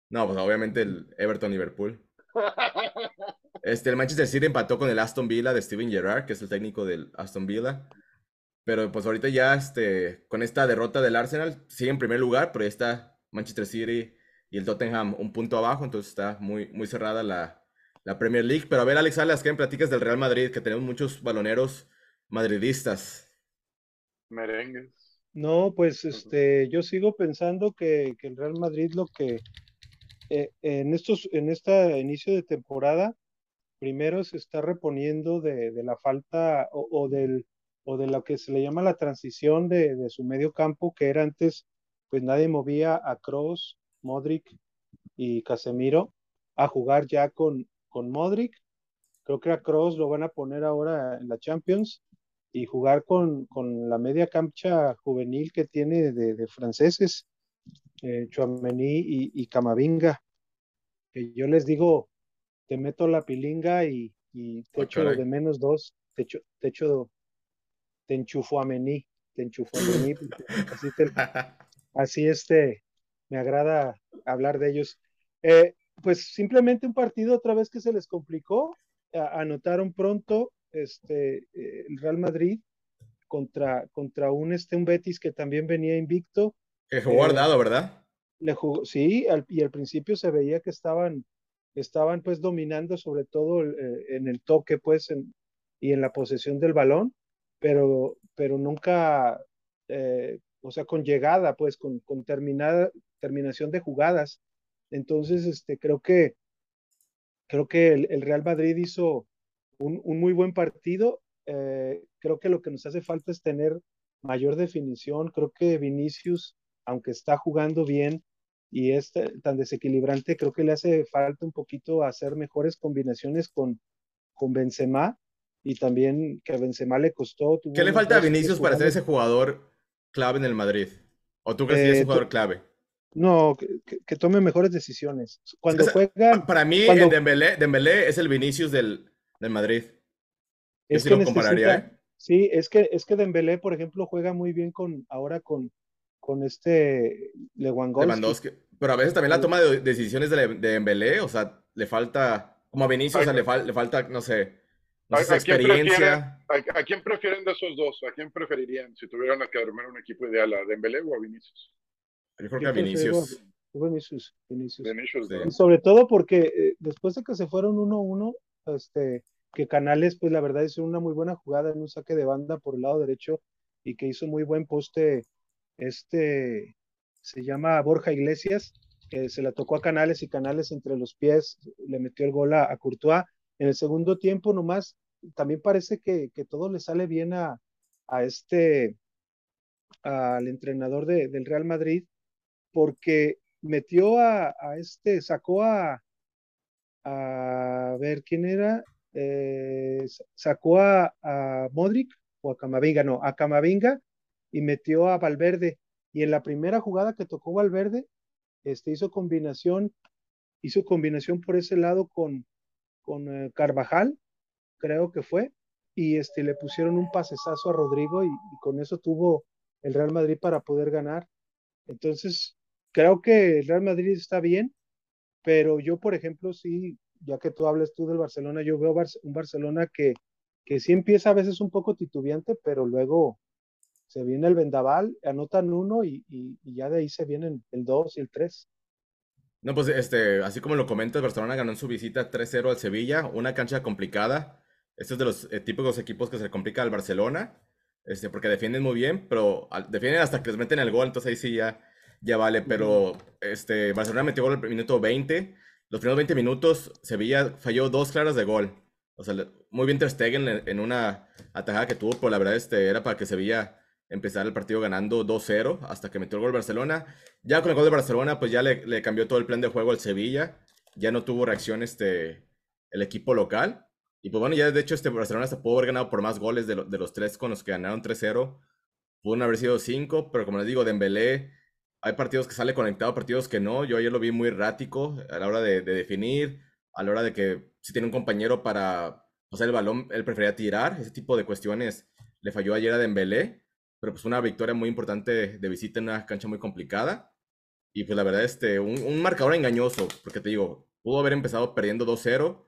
Speaker 1: No, pues obviamente el Everton-Liverpool. Este, el Manchester City empató con el Aston Villa de Steven Gerrard, que es el técnico del Aston Villa. Pero pues ahorita ya este, con esta derrota del Arsenal sigue en primer lugar, pero ya está Manchester City y el Tottenham un punto abajo, entonces está muy, muy cerrada la, la Premier League. Pero a ver, Alex Alas, ¿qué me platicas del Real Madrid? Que tenemos muchos baloneros madridistas.
Speaker 2: Merengues.
Speaker 3: No, pues este, yo sigo pensando que, que el Real Madrid lo que eh, en estos, en este inicio de temporada, primero se está reponiendo de, de la falta o, o, del, o de lo que se le llama la transición de, de su medio campo, que era antes, pues nadie movía a Cross, Modric y Casemiro a jugar ya con, con Modric. Creo que a Cross lo van a poner ahora en la Champions y jugar con, con la media cancha juvenil que tiene de, de franceses, eh, Chouameni y, y, Camavinga. Que yo les digo, te meto la pilinga y, y te echo de menos dos, te echo, te echo, te enchufo a Mení, te enchufo a Mení, así, te, así este, me agrada hablar de ellos. Eh, pues simplemente un partido otra vez que se les complicó, anotaron pronto este, eh, el Real Madrid contra, contra un, este, un Betis que también venía invicto.
Speaker 1: Que jugó guardado, eh, ¿verdad?
Speaker 3: Le jugó, sí, y al principio se veía que estaban, estaban pues dominando sobre todo en el toque pues y en la posesión del balón, pero, pero nunca o sea, con llegada, pues, con, con terminada, terminación de jugadas. Entonces, este, creo que, creo que el, Real Madrid hizo un, un muy buen partido. Eh, creo que lo que nos hace falta es tener mayor definición. Creo que Vinicius, aunque está jugando bien y es tan desequilibrante, creo que le hace falta un poquito hacer mejores combinaciones con, con Benzema y también que a Benzema le costó.
Speaker 1: ¿Qué le falta a Vinicius para ser ese jugador clave en el Madrid? ¿O tú crees que es un eh, jugador clave?
Speaker 3: No, que, tome mejores decisiones. Cuando juega.
Speaker 1: Para mí,
Speaker 3: cuando...
Speaker 1: Dembélé, Dembélé, es el Vinicius del, del Madrid.
Speaker 3: Es que lo compararía, ¿eh? Sí, es que, es que Dembélé, por ejemplo, juega muy bien con ahora con, con este Lewandowski.
Speaker 1: Pero a veces también la toma de decisiones de, de Dembélé, o sea, le falta, como a Vinicius, o sea, le, le falta, no sé,
Speaker 2: ¿A, experiencia. ¿a, quién prefieren de esos dos? ¿A quién preferirían si tuvieran que armar un equipo ideal? ¿A Dembélé o a Vinicius?
Speaker 1: Yo creo que a Vinicius.
Speaker 3: Vinicius, Vinicius. Sobre todo porque eh, después de que se fueron 1-1, este, que Canales, pues la verdad hizo una muy buena jugada en un saque de banda por el lado derecho y que hizo muy buen poste, este, se llama Borja Iglesias, que se la tocó a Canales y Canales entre los pies le metió el gol a Courtois en el segundo tiempo nomás, también parece que, todo le sale bien a, este, al entrenador de, del Real Madrid, porque metió a, a este, sacó a, a ver quién era, eh, sacó a, a, Modric o a Camavinga, no, a Camavinga y metió a Valverde. Y en la primera jugada que tocó Valverde, este, hizo combinación, hizo combinación por ese lado con, con eh, Carvajal, creo que fue, y este, le pusieron un pasesazo a Rodrigo y, con eso tuvo el Real Madrid para poder ganar. Entonces, creo que el Real Madrid está bien, pero yo, por ejemplo, sí, ya que tú hablas tú del Barcelona, yo veo un Barcelona que, que sí empieza a veces un poco titubeante, pero luego se viene el vendaval, anotan uno y, y, y ya de ahí se vienen el dos y el tres.
Speaker 1: No, pues este, así como lo comentas, Barcelona ganó en su visita 3-0 al Sevilla, una cancha complicada. Este es de los eh, típicos equipos que se le complica al Barcelona, este, porque defienden muy bien, pero defienden hasta que les meten el gol, entonces ahí sí ya, ya vale. Pero este, Barcelona metió gol el minuto 20. Los primeros 20 minutos, Sevilla falló dos claras de gol. O sea, muy bien Ter Stegen en, una atajada que tuvo, pero la verdad este, era para que Sevilla empezar el partido ganando 2-0 hasta que metió el gol Barcelona. Ya con el gol de Barcelona, pues ya le, cambió todo el plan de juego al Sevilla. Ya no tuvo reacción este, el equipo local. Y pues bueno, ya de hecho este Barcelona hasta pudo haber ganado por más goles de, los tres con los que ganaron 3-0. Pudo haber sido 5, pero como les digo, Dembélé, hay partidos que sale conectado, partidos que no. Yo ayer lo vi muy errático a la hora de, de definir, a la hora de que si tiene un compañero para pasar el balón, él prefería tirar. Ese tipo de cuestiones le falló ayer a Dembélé, pero pues una victoria muy importante de visita en una cancha muy complicada. Y pues la verdad, este, un, un marcador engañoso, porque te digo, pudo haber empezado perdiendo 2-0,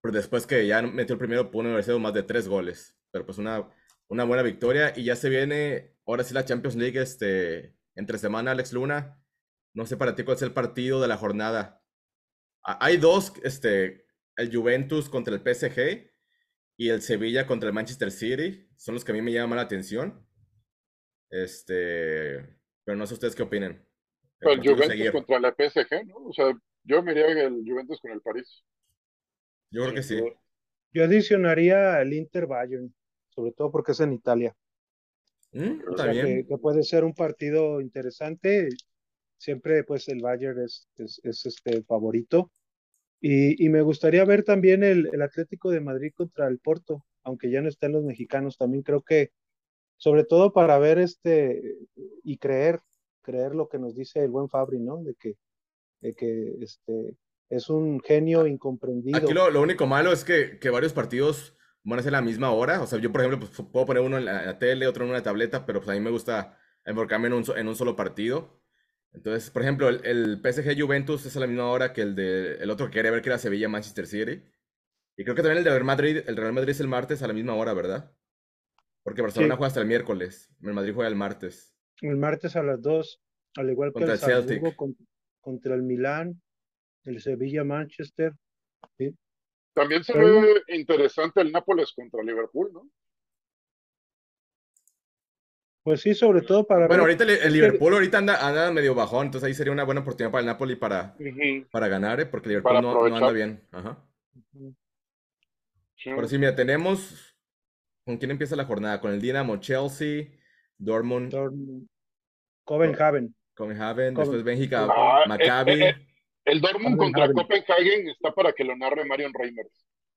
Speaker 1: pero después que ya metió el primero, pudo haber sido más de tres goles. Pero pues una, una buena victoria y ya se viene, ahora sí la Champions League, este, entre semana, Alex Luna. No sé para ti cuál es el partido de la jornada. Hay dos, este, el Juventus contra el PSG y el Sevilla contra el Manchester City. Son los que a mí me llaman la atención. Este, pero no sé ustedes qué opinen.
Speaker 2: El, el Juventus contra la PSG, ¿no? O sea, yo miraría el Juventus con el París.
Speaker 1: Yo creo que sí.
Speaker 3: Yo adicionaría el Inter Bayern, sobre todo porque es en Italia.
Speaker 1: ¿Mm?
Speaker 3: O sea, que, que, puede ser un partido interesante. Siempre, pues, el Bayern es, es, es este favorito. Y, y, me gustaría ver también el, el, Atlético de Madrid contra el Porto, aunque ya no estén los mexicanos. También creo que, sobre todo para ver este y creer, creer lo que nos dice el buen Fabri, ¿no? De que, de que este, es un genio incomprendido.
Speaker 1: Aquí lo, lo único malo es que, que, varios partidos van a ser la misma hora. O sea, yo, por ejemplo, pues, puedo poner uno en la, en la, tele, otro en una tableta, pero pues a mí me gusta enfocarme en un, en un solo partido. Entonces, por ejemplo, el, el, PSG Juventus es a la misma hora que el de el otro que quería ver que era Sevilla Manchester City. Y creo que también el de Real Madrid, el Real Madrid es el martes a la misma hora, ¿verdad? Porque Barcelona sí. juega hasta el miércoles, el Madrid juega el martes.
Speaker 3: El martes a las 2, al igual
Speaker 1: contra
Speaker 3: que el,
Speaker 1: el Celtic.
Speaker 3: Contra, contra el Milán, el Sevilla Manchester. ¿sí?
Speaker 2: También se Pero... ve interesante el Nápoles contra Liverpool, ¿no?
Speaker 3: Pues sí, sobre todo para.
Speaker 1: Bueno, ahorita el, el Liverpool ahorita anda, anda, medio bajón, entonces ahí sería una buena oportunidad para el Napoli para, uh -huh. para ganar, ¿eh? porque el Liverpool no, no, anda bien. Ajá. Uh -huh. sí. Pero sí, mira, tenemos. ¿Con quién empieza la jornada? Con el Dinamo, Chelsea, Dortmund.
Speaker 3: Dortmund. Copenhagen.
Speaker 1: Copenhagen, después Bélgica, ah, Maccabi.
Speaker 2: Eh, eh, el Dortmund contra Copenhagen está para que lo narre Marion Reimers,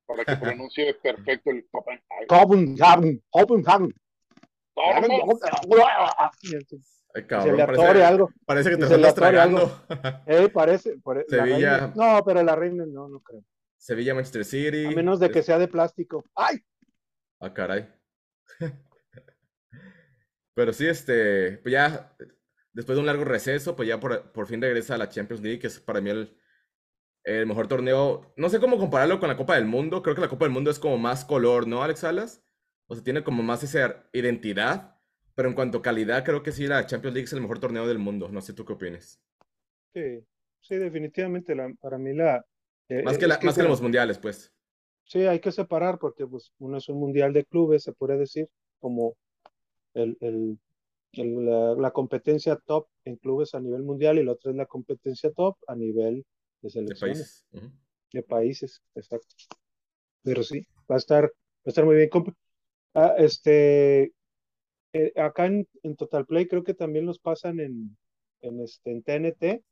Speaker 2: para que pronuncie perfecto el Copenhagen.
Speaker 3: Copenhagen, Copenhagen.
Speaker 1: Ay, cabrón, parece,
Speaker 3: algo.
Speaker 1: parece que te lo estás tragando.
Speaker 3: Eh, parece, pare,
Speaker 1: Sevilla.
Speaker 3: no, pero la reina no, no creo.
Speaker 1: Sevilla, Manchester City.
Speaker 3: A menos de que sea de plástico. ¡Ay!
Speaker 1: Ah, caray. pero sí, este, pues ya, después de un largo receso, pues ya por, por fin regresa a la Champions League, que es para mí el, el mejor torneo. No sé cómo compararlo con la Copa del Mundo. Creo que la Copa del Mundo es como más color, ¿no, Alex Salas? O sea, tiene como más esa identidad. Pero en cuanto a calidad, creo que sí, la Champions League es el mejor torneo del mundo. No sé tú qué opinas.
Speaker 3: Sí, sí, definitivamente. La, para mí la...
Speaker 1: Eh, más que, la, que, más que los mundiales, pues.
Speaker 3: Sí, hay que separar porque pues, uno es un mundial de clubes, se puede decir, como el, el, el la, la, competencia top en clubes a nivel mundial y la otra es la competencia top a nivel de selecciones.
Speaker 1: De países. Uh
Speaker 3: -huh. De países, exacto. Pero sí, va a estar, va a estar muy bien. Ah, este, eh, acá en, en, Total Play creo que también los pasan en, en, este, en TNT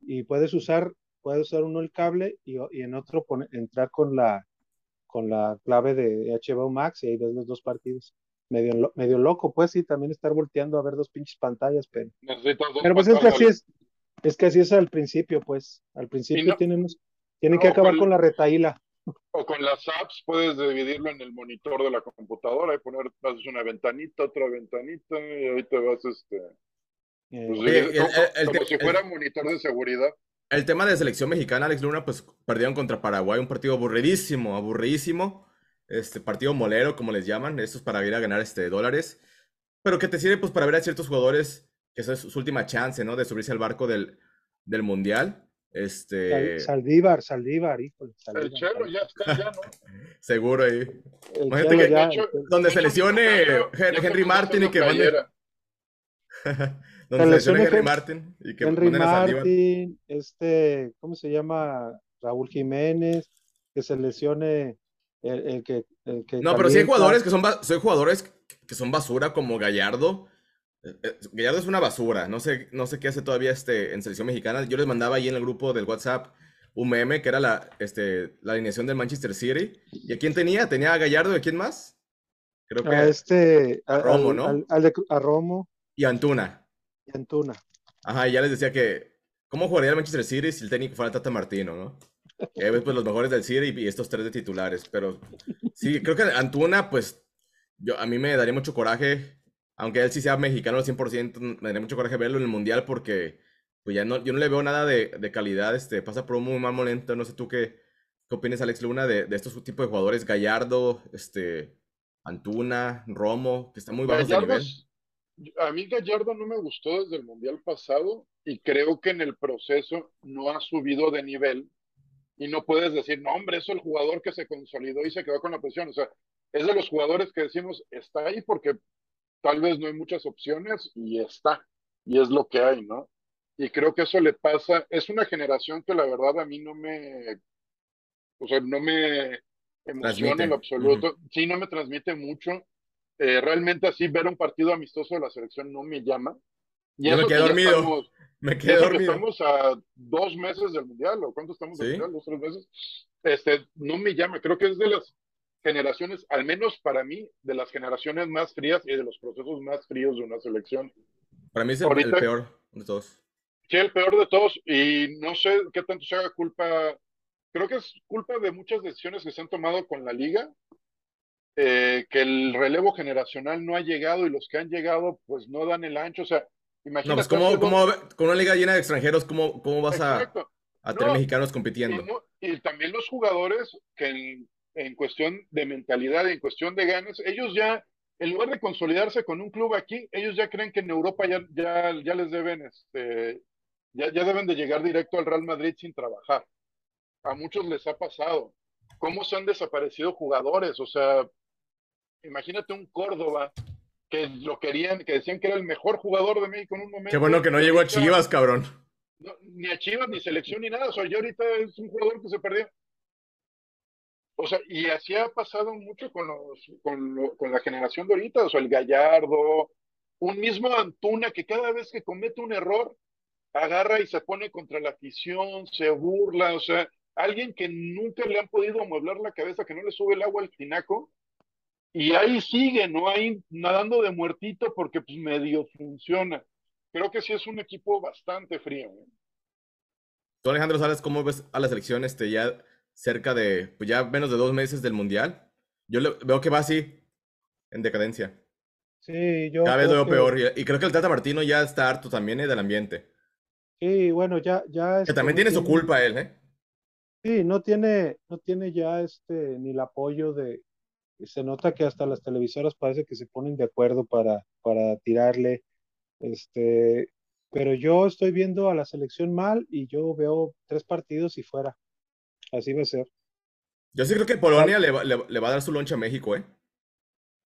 Speaker 3: y puedes usar, puedes usar uno el cable y, y en otro poner, entrar con la, con la clave de HBO Max y ahí ves los dos partidos. Medio, medio loco, pues sí, también estar volteando a ver dos pinches pantallas, pero. Pero pues es que así es, es que así es al principio, pues. Al principio no, tenemos, tienen no, que acabar con, con la retaíla.
Speaker 2: O con las apps puedes dividirlo en el monitor de la computadora y poner, haces una ventanita, otra ventanita, y ahí te vas, este.
Speaker 1: Eh,
Speaker 2: pues, el, el, como, el, como si fuera monitor de seguridad.
Speaker 1: El tema de selección mexicana, Alex Luna, pues perdieron contra Paraguay, un partido aburridísimo, aburridísimo. Este partido molero, como les llaman, esto es para ir a ganar este, dólares. Pero que te sirve pues para ver a ciertos jugadores que esa es su última chance, ¿no? De subirse al barco del, del Mundial. Este...
Speaker 3: Saldívar, Saldívar, híjole.
Speaker 2: Saldívar, el Chelo ya está, ya, ¿no?
Speaker 1: Seguro ahí. Imagínate que ya, donde se lesione Henry, Henry Martin y que mande. donde se lesione Henry Martin y que
Speaker 3: Henry Martin, este, ¿cómo se llama? Raúl Jiménez, que se lesione el, el que, el que.
Speaker 1: No, pero sí hay jugadores que son, soy jugadores que son basura como Gallardo. Gallardo es una basura, no sé, no sé qué hace todavía este, en selección mexicana. Yo les mandaba ahí en el grupo del WhatsApp un meme que era la, este, la alineación del Manchester City. ¿Y a quién tenía? ¿Tenía a Gallardo y a quién más?
Speaker 3: Creo que a este, a,
Speaker 1: Romo, ¿no?
Speaker 3: a Romo.
Speaker 1: Y Antuna.
Speaker 3: Y Antuna.
Speaker 1: Ajá, y ya les decía que, ¿cómo jugaría el Manchester City si el técnico fuera Tata Martino, no? Ves, pues, los mejores del City y estos tres de titulares. Pero sí, creo que Antuna, pues, yo, a mí me daría mucho coraje, aunque él sí sea mexicano al 100%, me daría mucho coraje verlo en el Mundial porque, pues, ya no, yo no le veo nada de, de calidad. Este, pasa por un muy mal momento. No sé tú qué, qué opinas, Alex Luna, de, de estos tipos de jugadores. Gallardo, este, Antuna, Romo, que están muy bajos de nivel.
Speaker 2: A mí Gallardo no me gustó desde el Mundial pasado y creo que en el proceso no ha subido de nivel y no puedes decir, no, hombre, es el jugador que se consolidó y se quedó con la posición. O sea, es de los jugadores que decimos, está ahí porque tal vez no hay muchas opciones y está, y es lo que hay, ¿no? Y creo que eso le pasa, es una generación que la verdad a mí no me, o sea, no me emociona en absoluto, sí, no me transmite mucho. Eh, realmente así ver un partido amistoso de la selección no me llama.
Speaker 1: Y Yo me quedé dormido. me quedé dormido.
Speaker 2: Estamos a dos meses del mundial, o cuánto estamos del mundial, dos, tres meses. Este, no me llama. Creo que es de las generaciones, al menos para mí, de las generaciones más frías y de los procesos más fríos de una selección.
Speaker 1: Para mí es el, el peor de todos.
Speaker 2: Sí, el peor de todos. Y no sé qué tanto se haga culpa. Creo que es culpa de muchas decisiones que se han tomado con la liga eh, que el relevo generacional no ha llegado y los que han llegado pues no dan el ancho. O sea, imagínate.
Speaker 1: No, pues con una liga llena de extranjeros, ¿cómo, cómo vas a, a, tener mexicanos compitiendo?
Speaker 2: Y, también los jugadores que en, cuestión de mentalidad, en cuestión de ganas, ellos ya, en lugar de consolidarse con un club aquí, ellos ya creen que en Europa ya, ya, ya les deben, este, ya, ya deben de llegar directo al Real Madrid sin trabajar. A muchos les ha pasado. ¿Cómo se han desaparecido jugadores? O sea, imagínate un Córdoba que lo querían, que decían que era el mejor jugador de México en un momento.
Speaker 1: Qué bueno que no llegó a Chivas, cabrón.
Speaker 2: ni a Chivas, ni selección, ni nada. O sea, yo ahorita es un jugador que se perdió. O sea, y así ha pasado mucho con, los, con, con la generación de ahorita. O sea, el Gallardo, un mismo Antuna que cada vez que comete un error, agarra y se pone contra la afición, se burla. O sea, alguien que nunca le han podido amueblar la cabeza, que no le sube el agua al tinaco, y ahí sigue, ¿no? Ahí nadando de muertito porque pues medio funciona. Creo que sí es un equipo bastante frío. ¿eh?
Speaker 1: Tú, Alejandro, ¿sabes cómo ves a la selección este, ya cerca de, pues ya menos de dos meses del Mundial? Yo veo que va así, en decadencia.
Speaker 3: Sí, yo.
Speaker 1: Cada vez lo veo peor. Y, creo que el Tata Martino ya está harto también ¿eh? del ambiente.
Speaker 3: Sí, bueno, ya. ya
Speaker 1: que también tiene su culpa él, ¿eh?
Speaker 3: Sí, no tiene, no tiene ya este ni el apoyo de, se nota que hasta las televisoras parece que se ponen de acuerdo para, para tirarle. Este, pero yo estoy viendo a la selección mal y yo veo tres partidos y fuera. Así va a ser.
Speaker 1: Yo sí creo que Polonia le va, le, va a dar su loncha a México, ¿eh?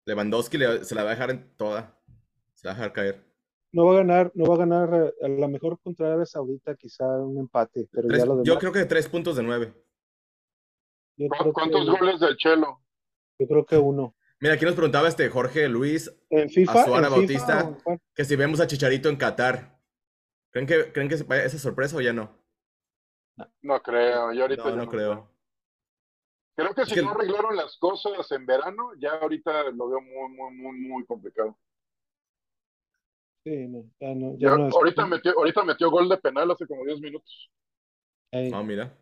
Speaker 1: Lewandowski se la va a dejar en toda. Se la va a dejar caer.
Speaker 3: No va a ganar, no va a ganar a lo mejor contra Arabia Saudita, quizá un empate, pero ya lo
Speaker 1: Yo creo que tres puntos de nueve.
Speaker 2: ¿Cuántos goles del Chelo?
Speaker 3: Yo creo que uno.
Speaker 1: Mira, aquí nos preguntaba este Jorge Luis
Speaker 3: ¿En FIFA,
Speaker 1: Azuara Bautista que si vemos a Chicharito en Qatar. ¿Creen que, ¿creen que esa sorpresa o ya no?
Speaker 2: No, creo, yo ahorita
Speaker 1: no, no creo.
Speaker 2: Creo que si no arreglaron las cosas en verano, ya ahorita lo veo muy, muy, muy, muy complicado.
Speaker 3: Sí, no, ya no.
Speaker 2: Ya ahorita, metió, ahorita metió gol de penal hace como 10 minutos.
Speaker 1: Ah, mira.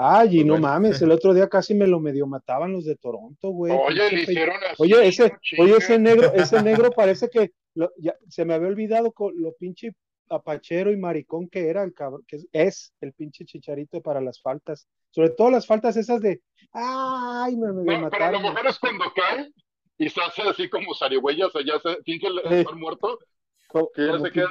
Speaker 3: Ay, y pues no mames, el otro día casi me lo medio mataban los de Toronto, güey.
Speaker 2: Oye, le hicieron así.
Speaker 3: Oye, ese, oye, ese negro, ese negro parece que ya, se me había olvidado con lo pinche apachero y maricón que era el cabrón, que es, el pinche chicharito para las faltas. Sobre todo las faltas esas de, ay, me, me
Speaker 2: no, mataron. Pero a lo mejor es cuando cae y se hace así como zarigüeya, o sea, ya se finge estar muerto, que ya se queda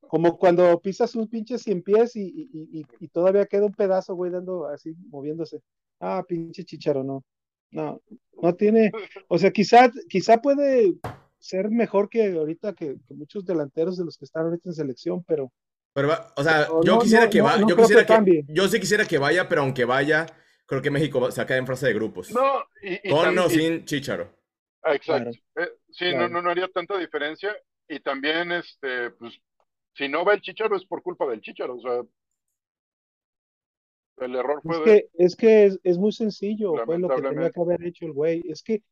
Speaker 3: como cuando pisas un pinche cien pies y, todavía queda un pedazo, güey, dando así, moviéndose. Ah, pinche chicharo, no. No, no tiene. O sea, quizá, quizá puede ser mejor que ahorita que, muchos delanteros de los que están ahorita en selección, pero.
Speaker 1: Pero, o sea, yo quisiera que vaya. Yo quisiera que, yo sí quisiera que vaya, pero aunque vaya, creo que México se acaba en fase de grupos.
Speaker 2: No,
Speaker 1: Con o sin Chicharo.
Speaker 2: Exacto. Eh, sí, no, no, no haría tanta diferencia. Y también, este, pues, si no va el Chicharo es por culpa del Chicharo, o sea, El error fue
Speaker 3: Es
Speaker 2: de...
Speaker 3: que, es que es, es muy sencillo, fue lo que tenía que haber hecho el güey. Es que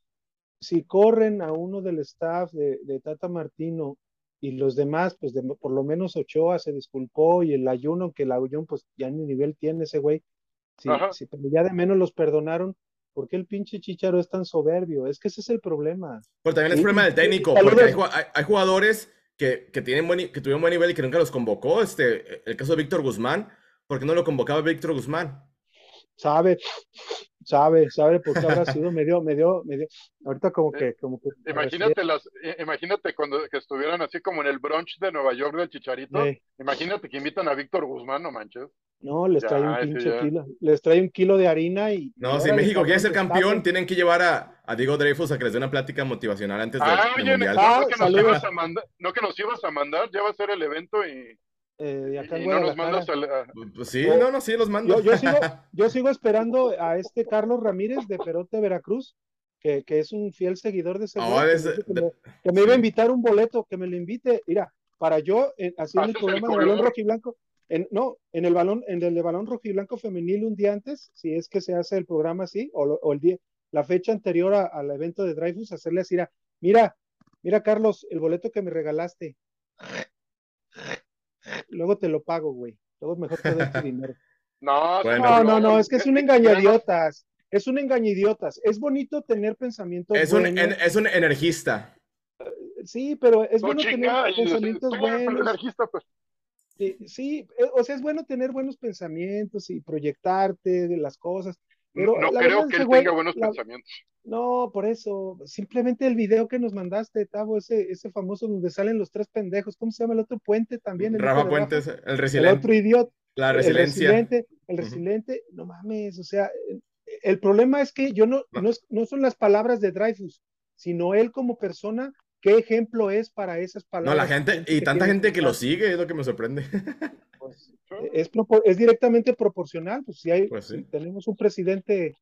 Speaker 3: si corren a uno del staff de, de Tata Martino y los demás, pues de- por lo menos Ochoa se disculpó y el ayuno, que el ayuno pues ya ni nivel tiene ese güey. Si,
Speaker 2: Ajá.
Speaker 3: si pero ya de menos los perdonaron, ¿por qué el pinche Chicharo es tan soberbio? Es que ese es el problema.
Speaker 1: Pero también es
Speaker 3: Sí,
Speaker 1: problema del técnico, porque hay jugadores que, que, tienen buen, que tuvieron buen nivel y que nunca los convocó. Este, el caso de Víctor Guzmán, ¿por qué no lo convocaba Víctor Guzmán?
Speaker 3: Sabe, sabe, sabe por qué habrá sido, me dio, me dio, me dio. Ahorita como que, como que
Speaker 2: Imagínate las, i- imagínate cuando que estuvieran así como en el brunch de Nueva York del Chicharito.
Speaker 3: Eh.
Speaker 2: Imagínate que invitan a Víctor Guzmán, no manches.
Speaker 3: No, les
Speaker 2: Ya,
Speaker 3: trae un pinche
Speaker 2: ya.
Speaker 3: kilo, les trae un kilo de harina y.
Speaker 1: No, si México quiere ser campeón, tienen que llevar a, a Diego Dreyfus a que les dé una plática motivacional antes del,
Speaker 2: Ah,
Speaker 1: del
Speaker 2: oye,
Speaker 1: Mundial.
Speaker 3: Ah,
Speaker 2: no que nos ibas a mandar, no que nos ibas a mandar, ya va a ser el evento y,
Speaker 3: Eh, de acá en
Speaker 2: y no nos mandas a-
Speaker 1: Pues- sí,
Speaker 3: Oh.
Speaker 1: no, no, sí, los mando.
Speaker 3: Yo, yo sigo, yo sigo esperando a este Carlos Ramírez de Perote, Veracruz, que, que es un fiel seguidor de ese güey, que
Speaker 1: es
Speaker 3: me
Speaker 1: de-
Speaker 3: dijo que,
Speaker 1: de-
Speaker 3: me, que me iba a invitar un boleto, que me lo invite. Mira, para yo, eh, haciendo el
Speaker 2: ¿Haces el
Speaker 3: programa de balón rojiblanco, en, no, en el balón, en el de balón rojiblanco femenil un día antes, si es que se hace el programa así, o, el día, la fecha anterior a- al evento de Dreyfus, hacerle así, mira, mira, mira, Carlos, el boleto que me regalaste. Luego te lo pago, güey. Luego mejor te doy tu dinero.
Speaker 2: No,
Speaker 1: Bueno.
Speaker 3: No, no, no, es que es un
Speaker 2: engaño
Speaker 3: engañadiotas. Es un engañadiotas. Es bonito tener pensamientos
Speaker 1: Es un,
Speaker 3: buenos.
Speaker 1: en- es un energista.
Speaker 3: Sí, pero es
Speaker 2: No,
Speaker 3: bueno tener
Speaker 2: y-
Speaker 3: pensamientos buenos.
Speaker 2: anarquista, pues.
Speaker 3: Sí, sí, eh, o sea, es bueno tener buenos pensamientos y proyectarte de las cosas. Pero
Speaker 2: no
Speaker 3: la
Speaker 2: creo que él
Speaker 3: güey,
Speaker 2: tenga buenos
Speaker 3: la-
Speaker 2: pensamientos.
Speaker 3: No, por eso. Simplemente el video que nos mandaste, Tavo, ese, ese famoso donde salen los tres pendejos. ¿Cómo se llama el otro puente también? El
Speaker 1: Rafa Puentes, el
Speaker 3: El
Speaker 1: resiliente.
Speaker 3: otro idiota.
Speaker 1: La
Speaker 3: el
Speaker 1: resiliencia.
Speaker 3: resiliente, el resiliente, no mames, o sea, el, el problema es que yo no,
Speaker 1: No.
Speaker 3: no, es- no son las palabras de Dreyfus, sino él como persona, qué ejemplo es para esas
Speaker 1: No,
Speaker 3: palabras.
Speaker 1: la gente, y tanta gente que lo sigue, es lo que me sorprende.
Speaker 3: pues, es, es directamente proporcional, pues si hay,
Speaker 1: Pues sí.
Speaker 3: tenemos un presidente,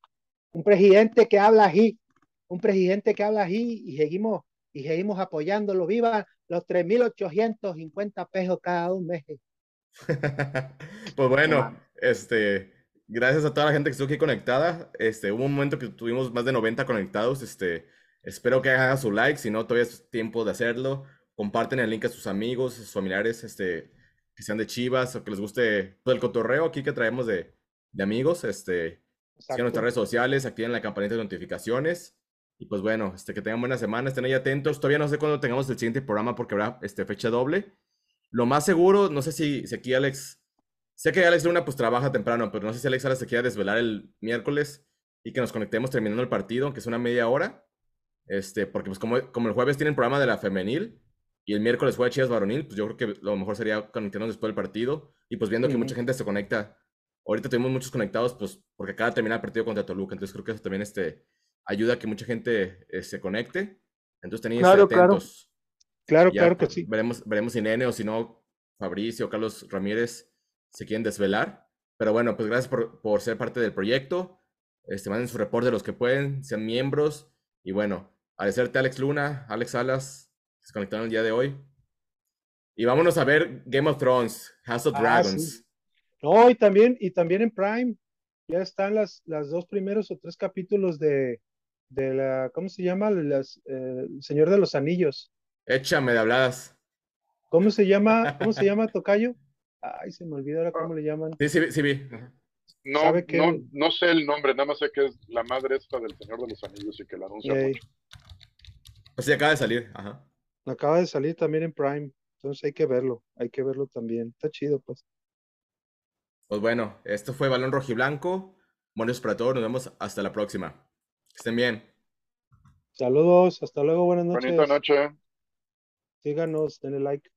Speaker 3: un presidente que habla así, un presidente que habla así y seguimos, y seguimos apoyándolo, viva los 3.850 pesos cada un mes.
Speaker 1: Pues bueno, este, gracias a toda la gente que estuvo aquí conectada. Este, hubo un momento que tuvimos más de 90 conectados. Este, espero que hagan su like, si no, todavía es tiempo de hacerlo. Comparten el link a sus amigos, a sus familiares, este, que sean de Chivas o que les guste todo el cotorreo aquí que traemos de, de amigos. Este, sigan nuestras redes sociales, activen la campanita de notificaciones. Y pues bueno, este, que tengan buena semana, estén ahí atentos. Todavía no sé cuándo tengamos el siguiente programa porque habrá este, fecha doble. Lo más seguro, no sé si, si aquí Alex, sé que Alex Luna pues trabaja temprano, pero no sé si Alex ahora se quiera desvelar el miércoles y que nos conectemos terminando el partido, que es una media hora. Este, porque pues como, como el jueves tienen programa de la femenil y el miércoles juega Chivas varonil, pues yo creo que lo mejor sería conectarnos después del partido y pues viendo que
Speaker 3: Ujú.
Speaker 1: mucha gente se conecta. Ahorita tenemos muchos conectados, pues porque acaba de terminar el partido contra Toluca, entonces creo que eso también este, ayuda a que mucha gente eh, se conecte. Entonces tenéis
Speaker 3: Claro, claro.
Speaker 1: atentos.
Speaker 3: Claro,
Speaker 1: Ya,
Speaker 3: claro que sí.
Speaker 1: Veremos, veremos si Nene o si no, Fabricio o Carlos Ramírez se quieren desvelar. Pero bueno, pues gracias por, por ser parte del proyecto. Este, manden su reporte los que pueden, sean miembros. Y bueno, agradecerte Alex Luna, Alex Salas, que se conectaron el día de hoy. Y vámonos a ver Game of Thrones, House of
Speaker 3: Ah,
Speaker 1: Dragons.
Speaker 3: sí. No, y también, y también en Prime, ya están las, las dos primeros o tres capítulos de, de la, ¿cómo se llama? Las, eh, El Señor de los Anillos.
Speaker 1: Échame de habladas.
Speaker 3: ¿Cómo se llama? ¿Cómo se llama, Tocayo? Ay, se me olvidó ahora cómo le llaman.
Speaker 1: Sí, sí, vi- sí vi.
Speaker 2: No, no, no sé el nombre, nada más sé que es la madre esta del Señor de los Anillos y que la anuncia mucho.
Speaker 1: Pues sí, acaba de salir. Ajá.
Speaker 3: acaba de salir también en Prime, entonces hay que verlo, hay que verlo también. Está chido, pues.
Speaker 1: Pues bueno, esto fue Balón Rojiblanco. Buenos para todos, nos vemos hasta la próxima. Que estén bien.
Speaker 3: Saludos, hasta luego, buenas noches.
Speaker 2: Bonita noche.
Speaker 3: Síganos, denle like.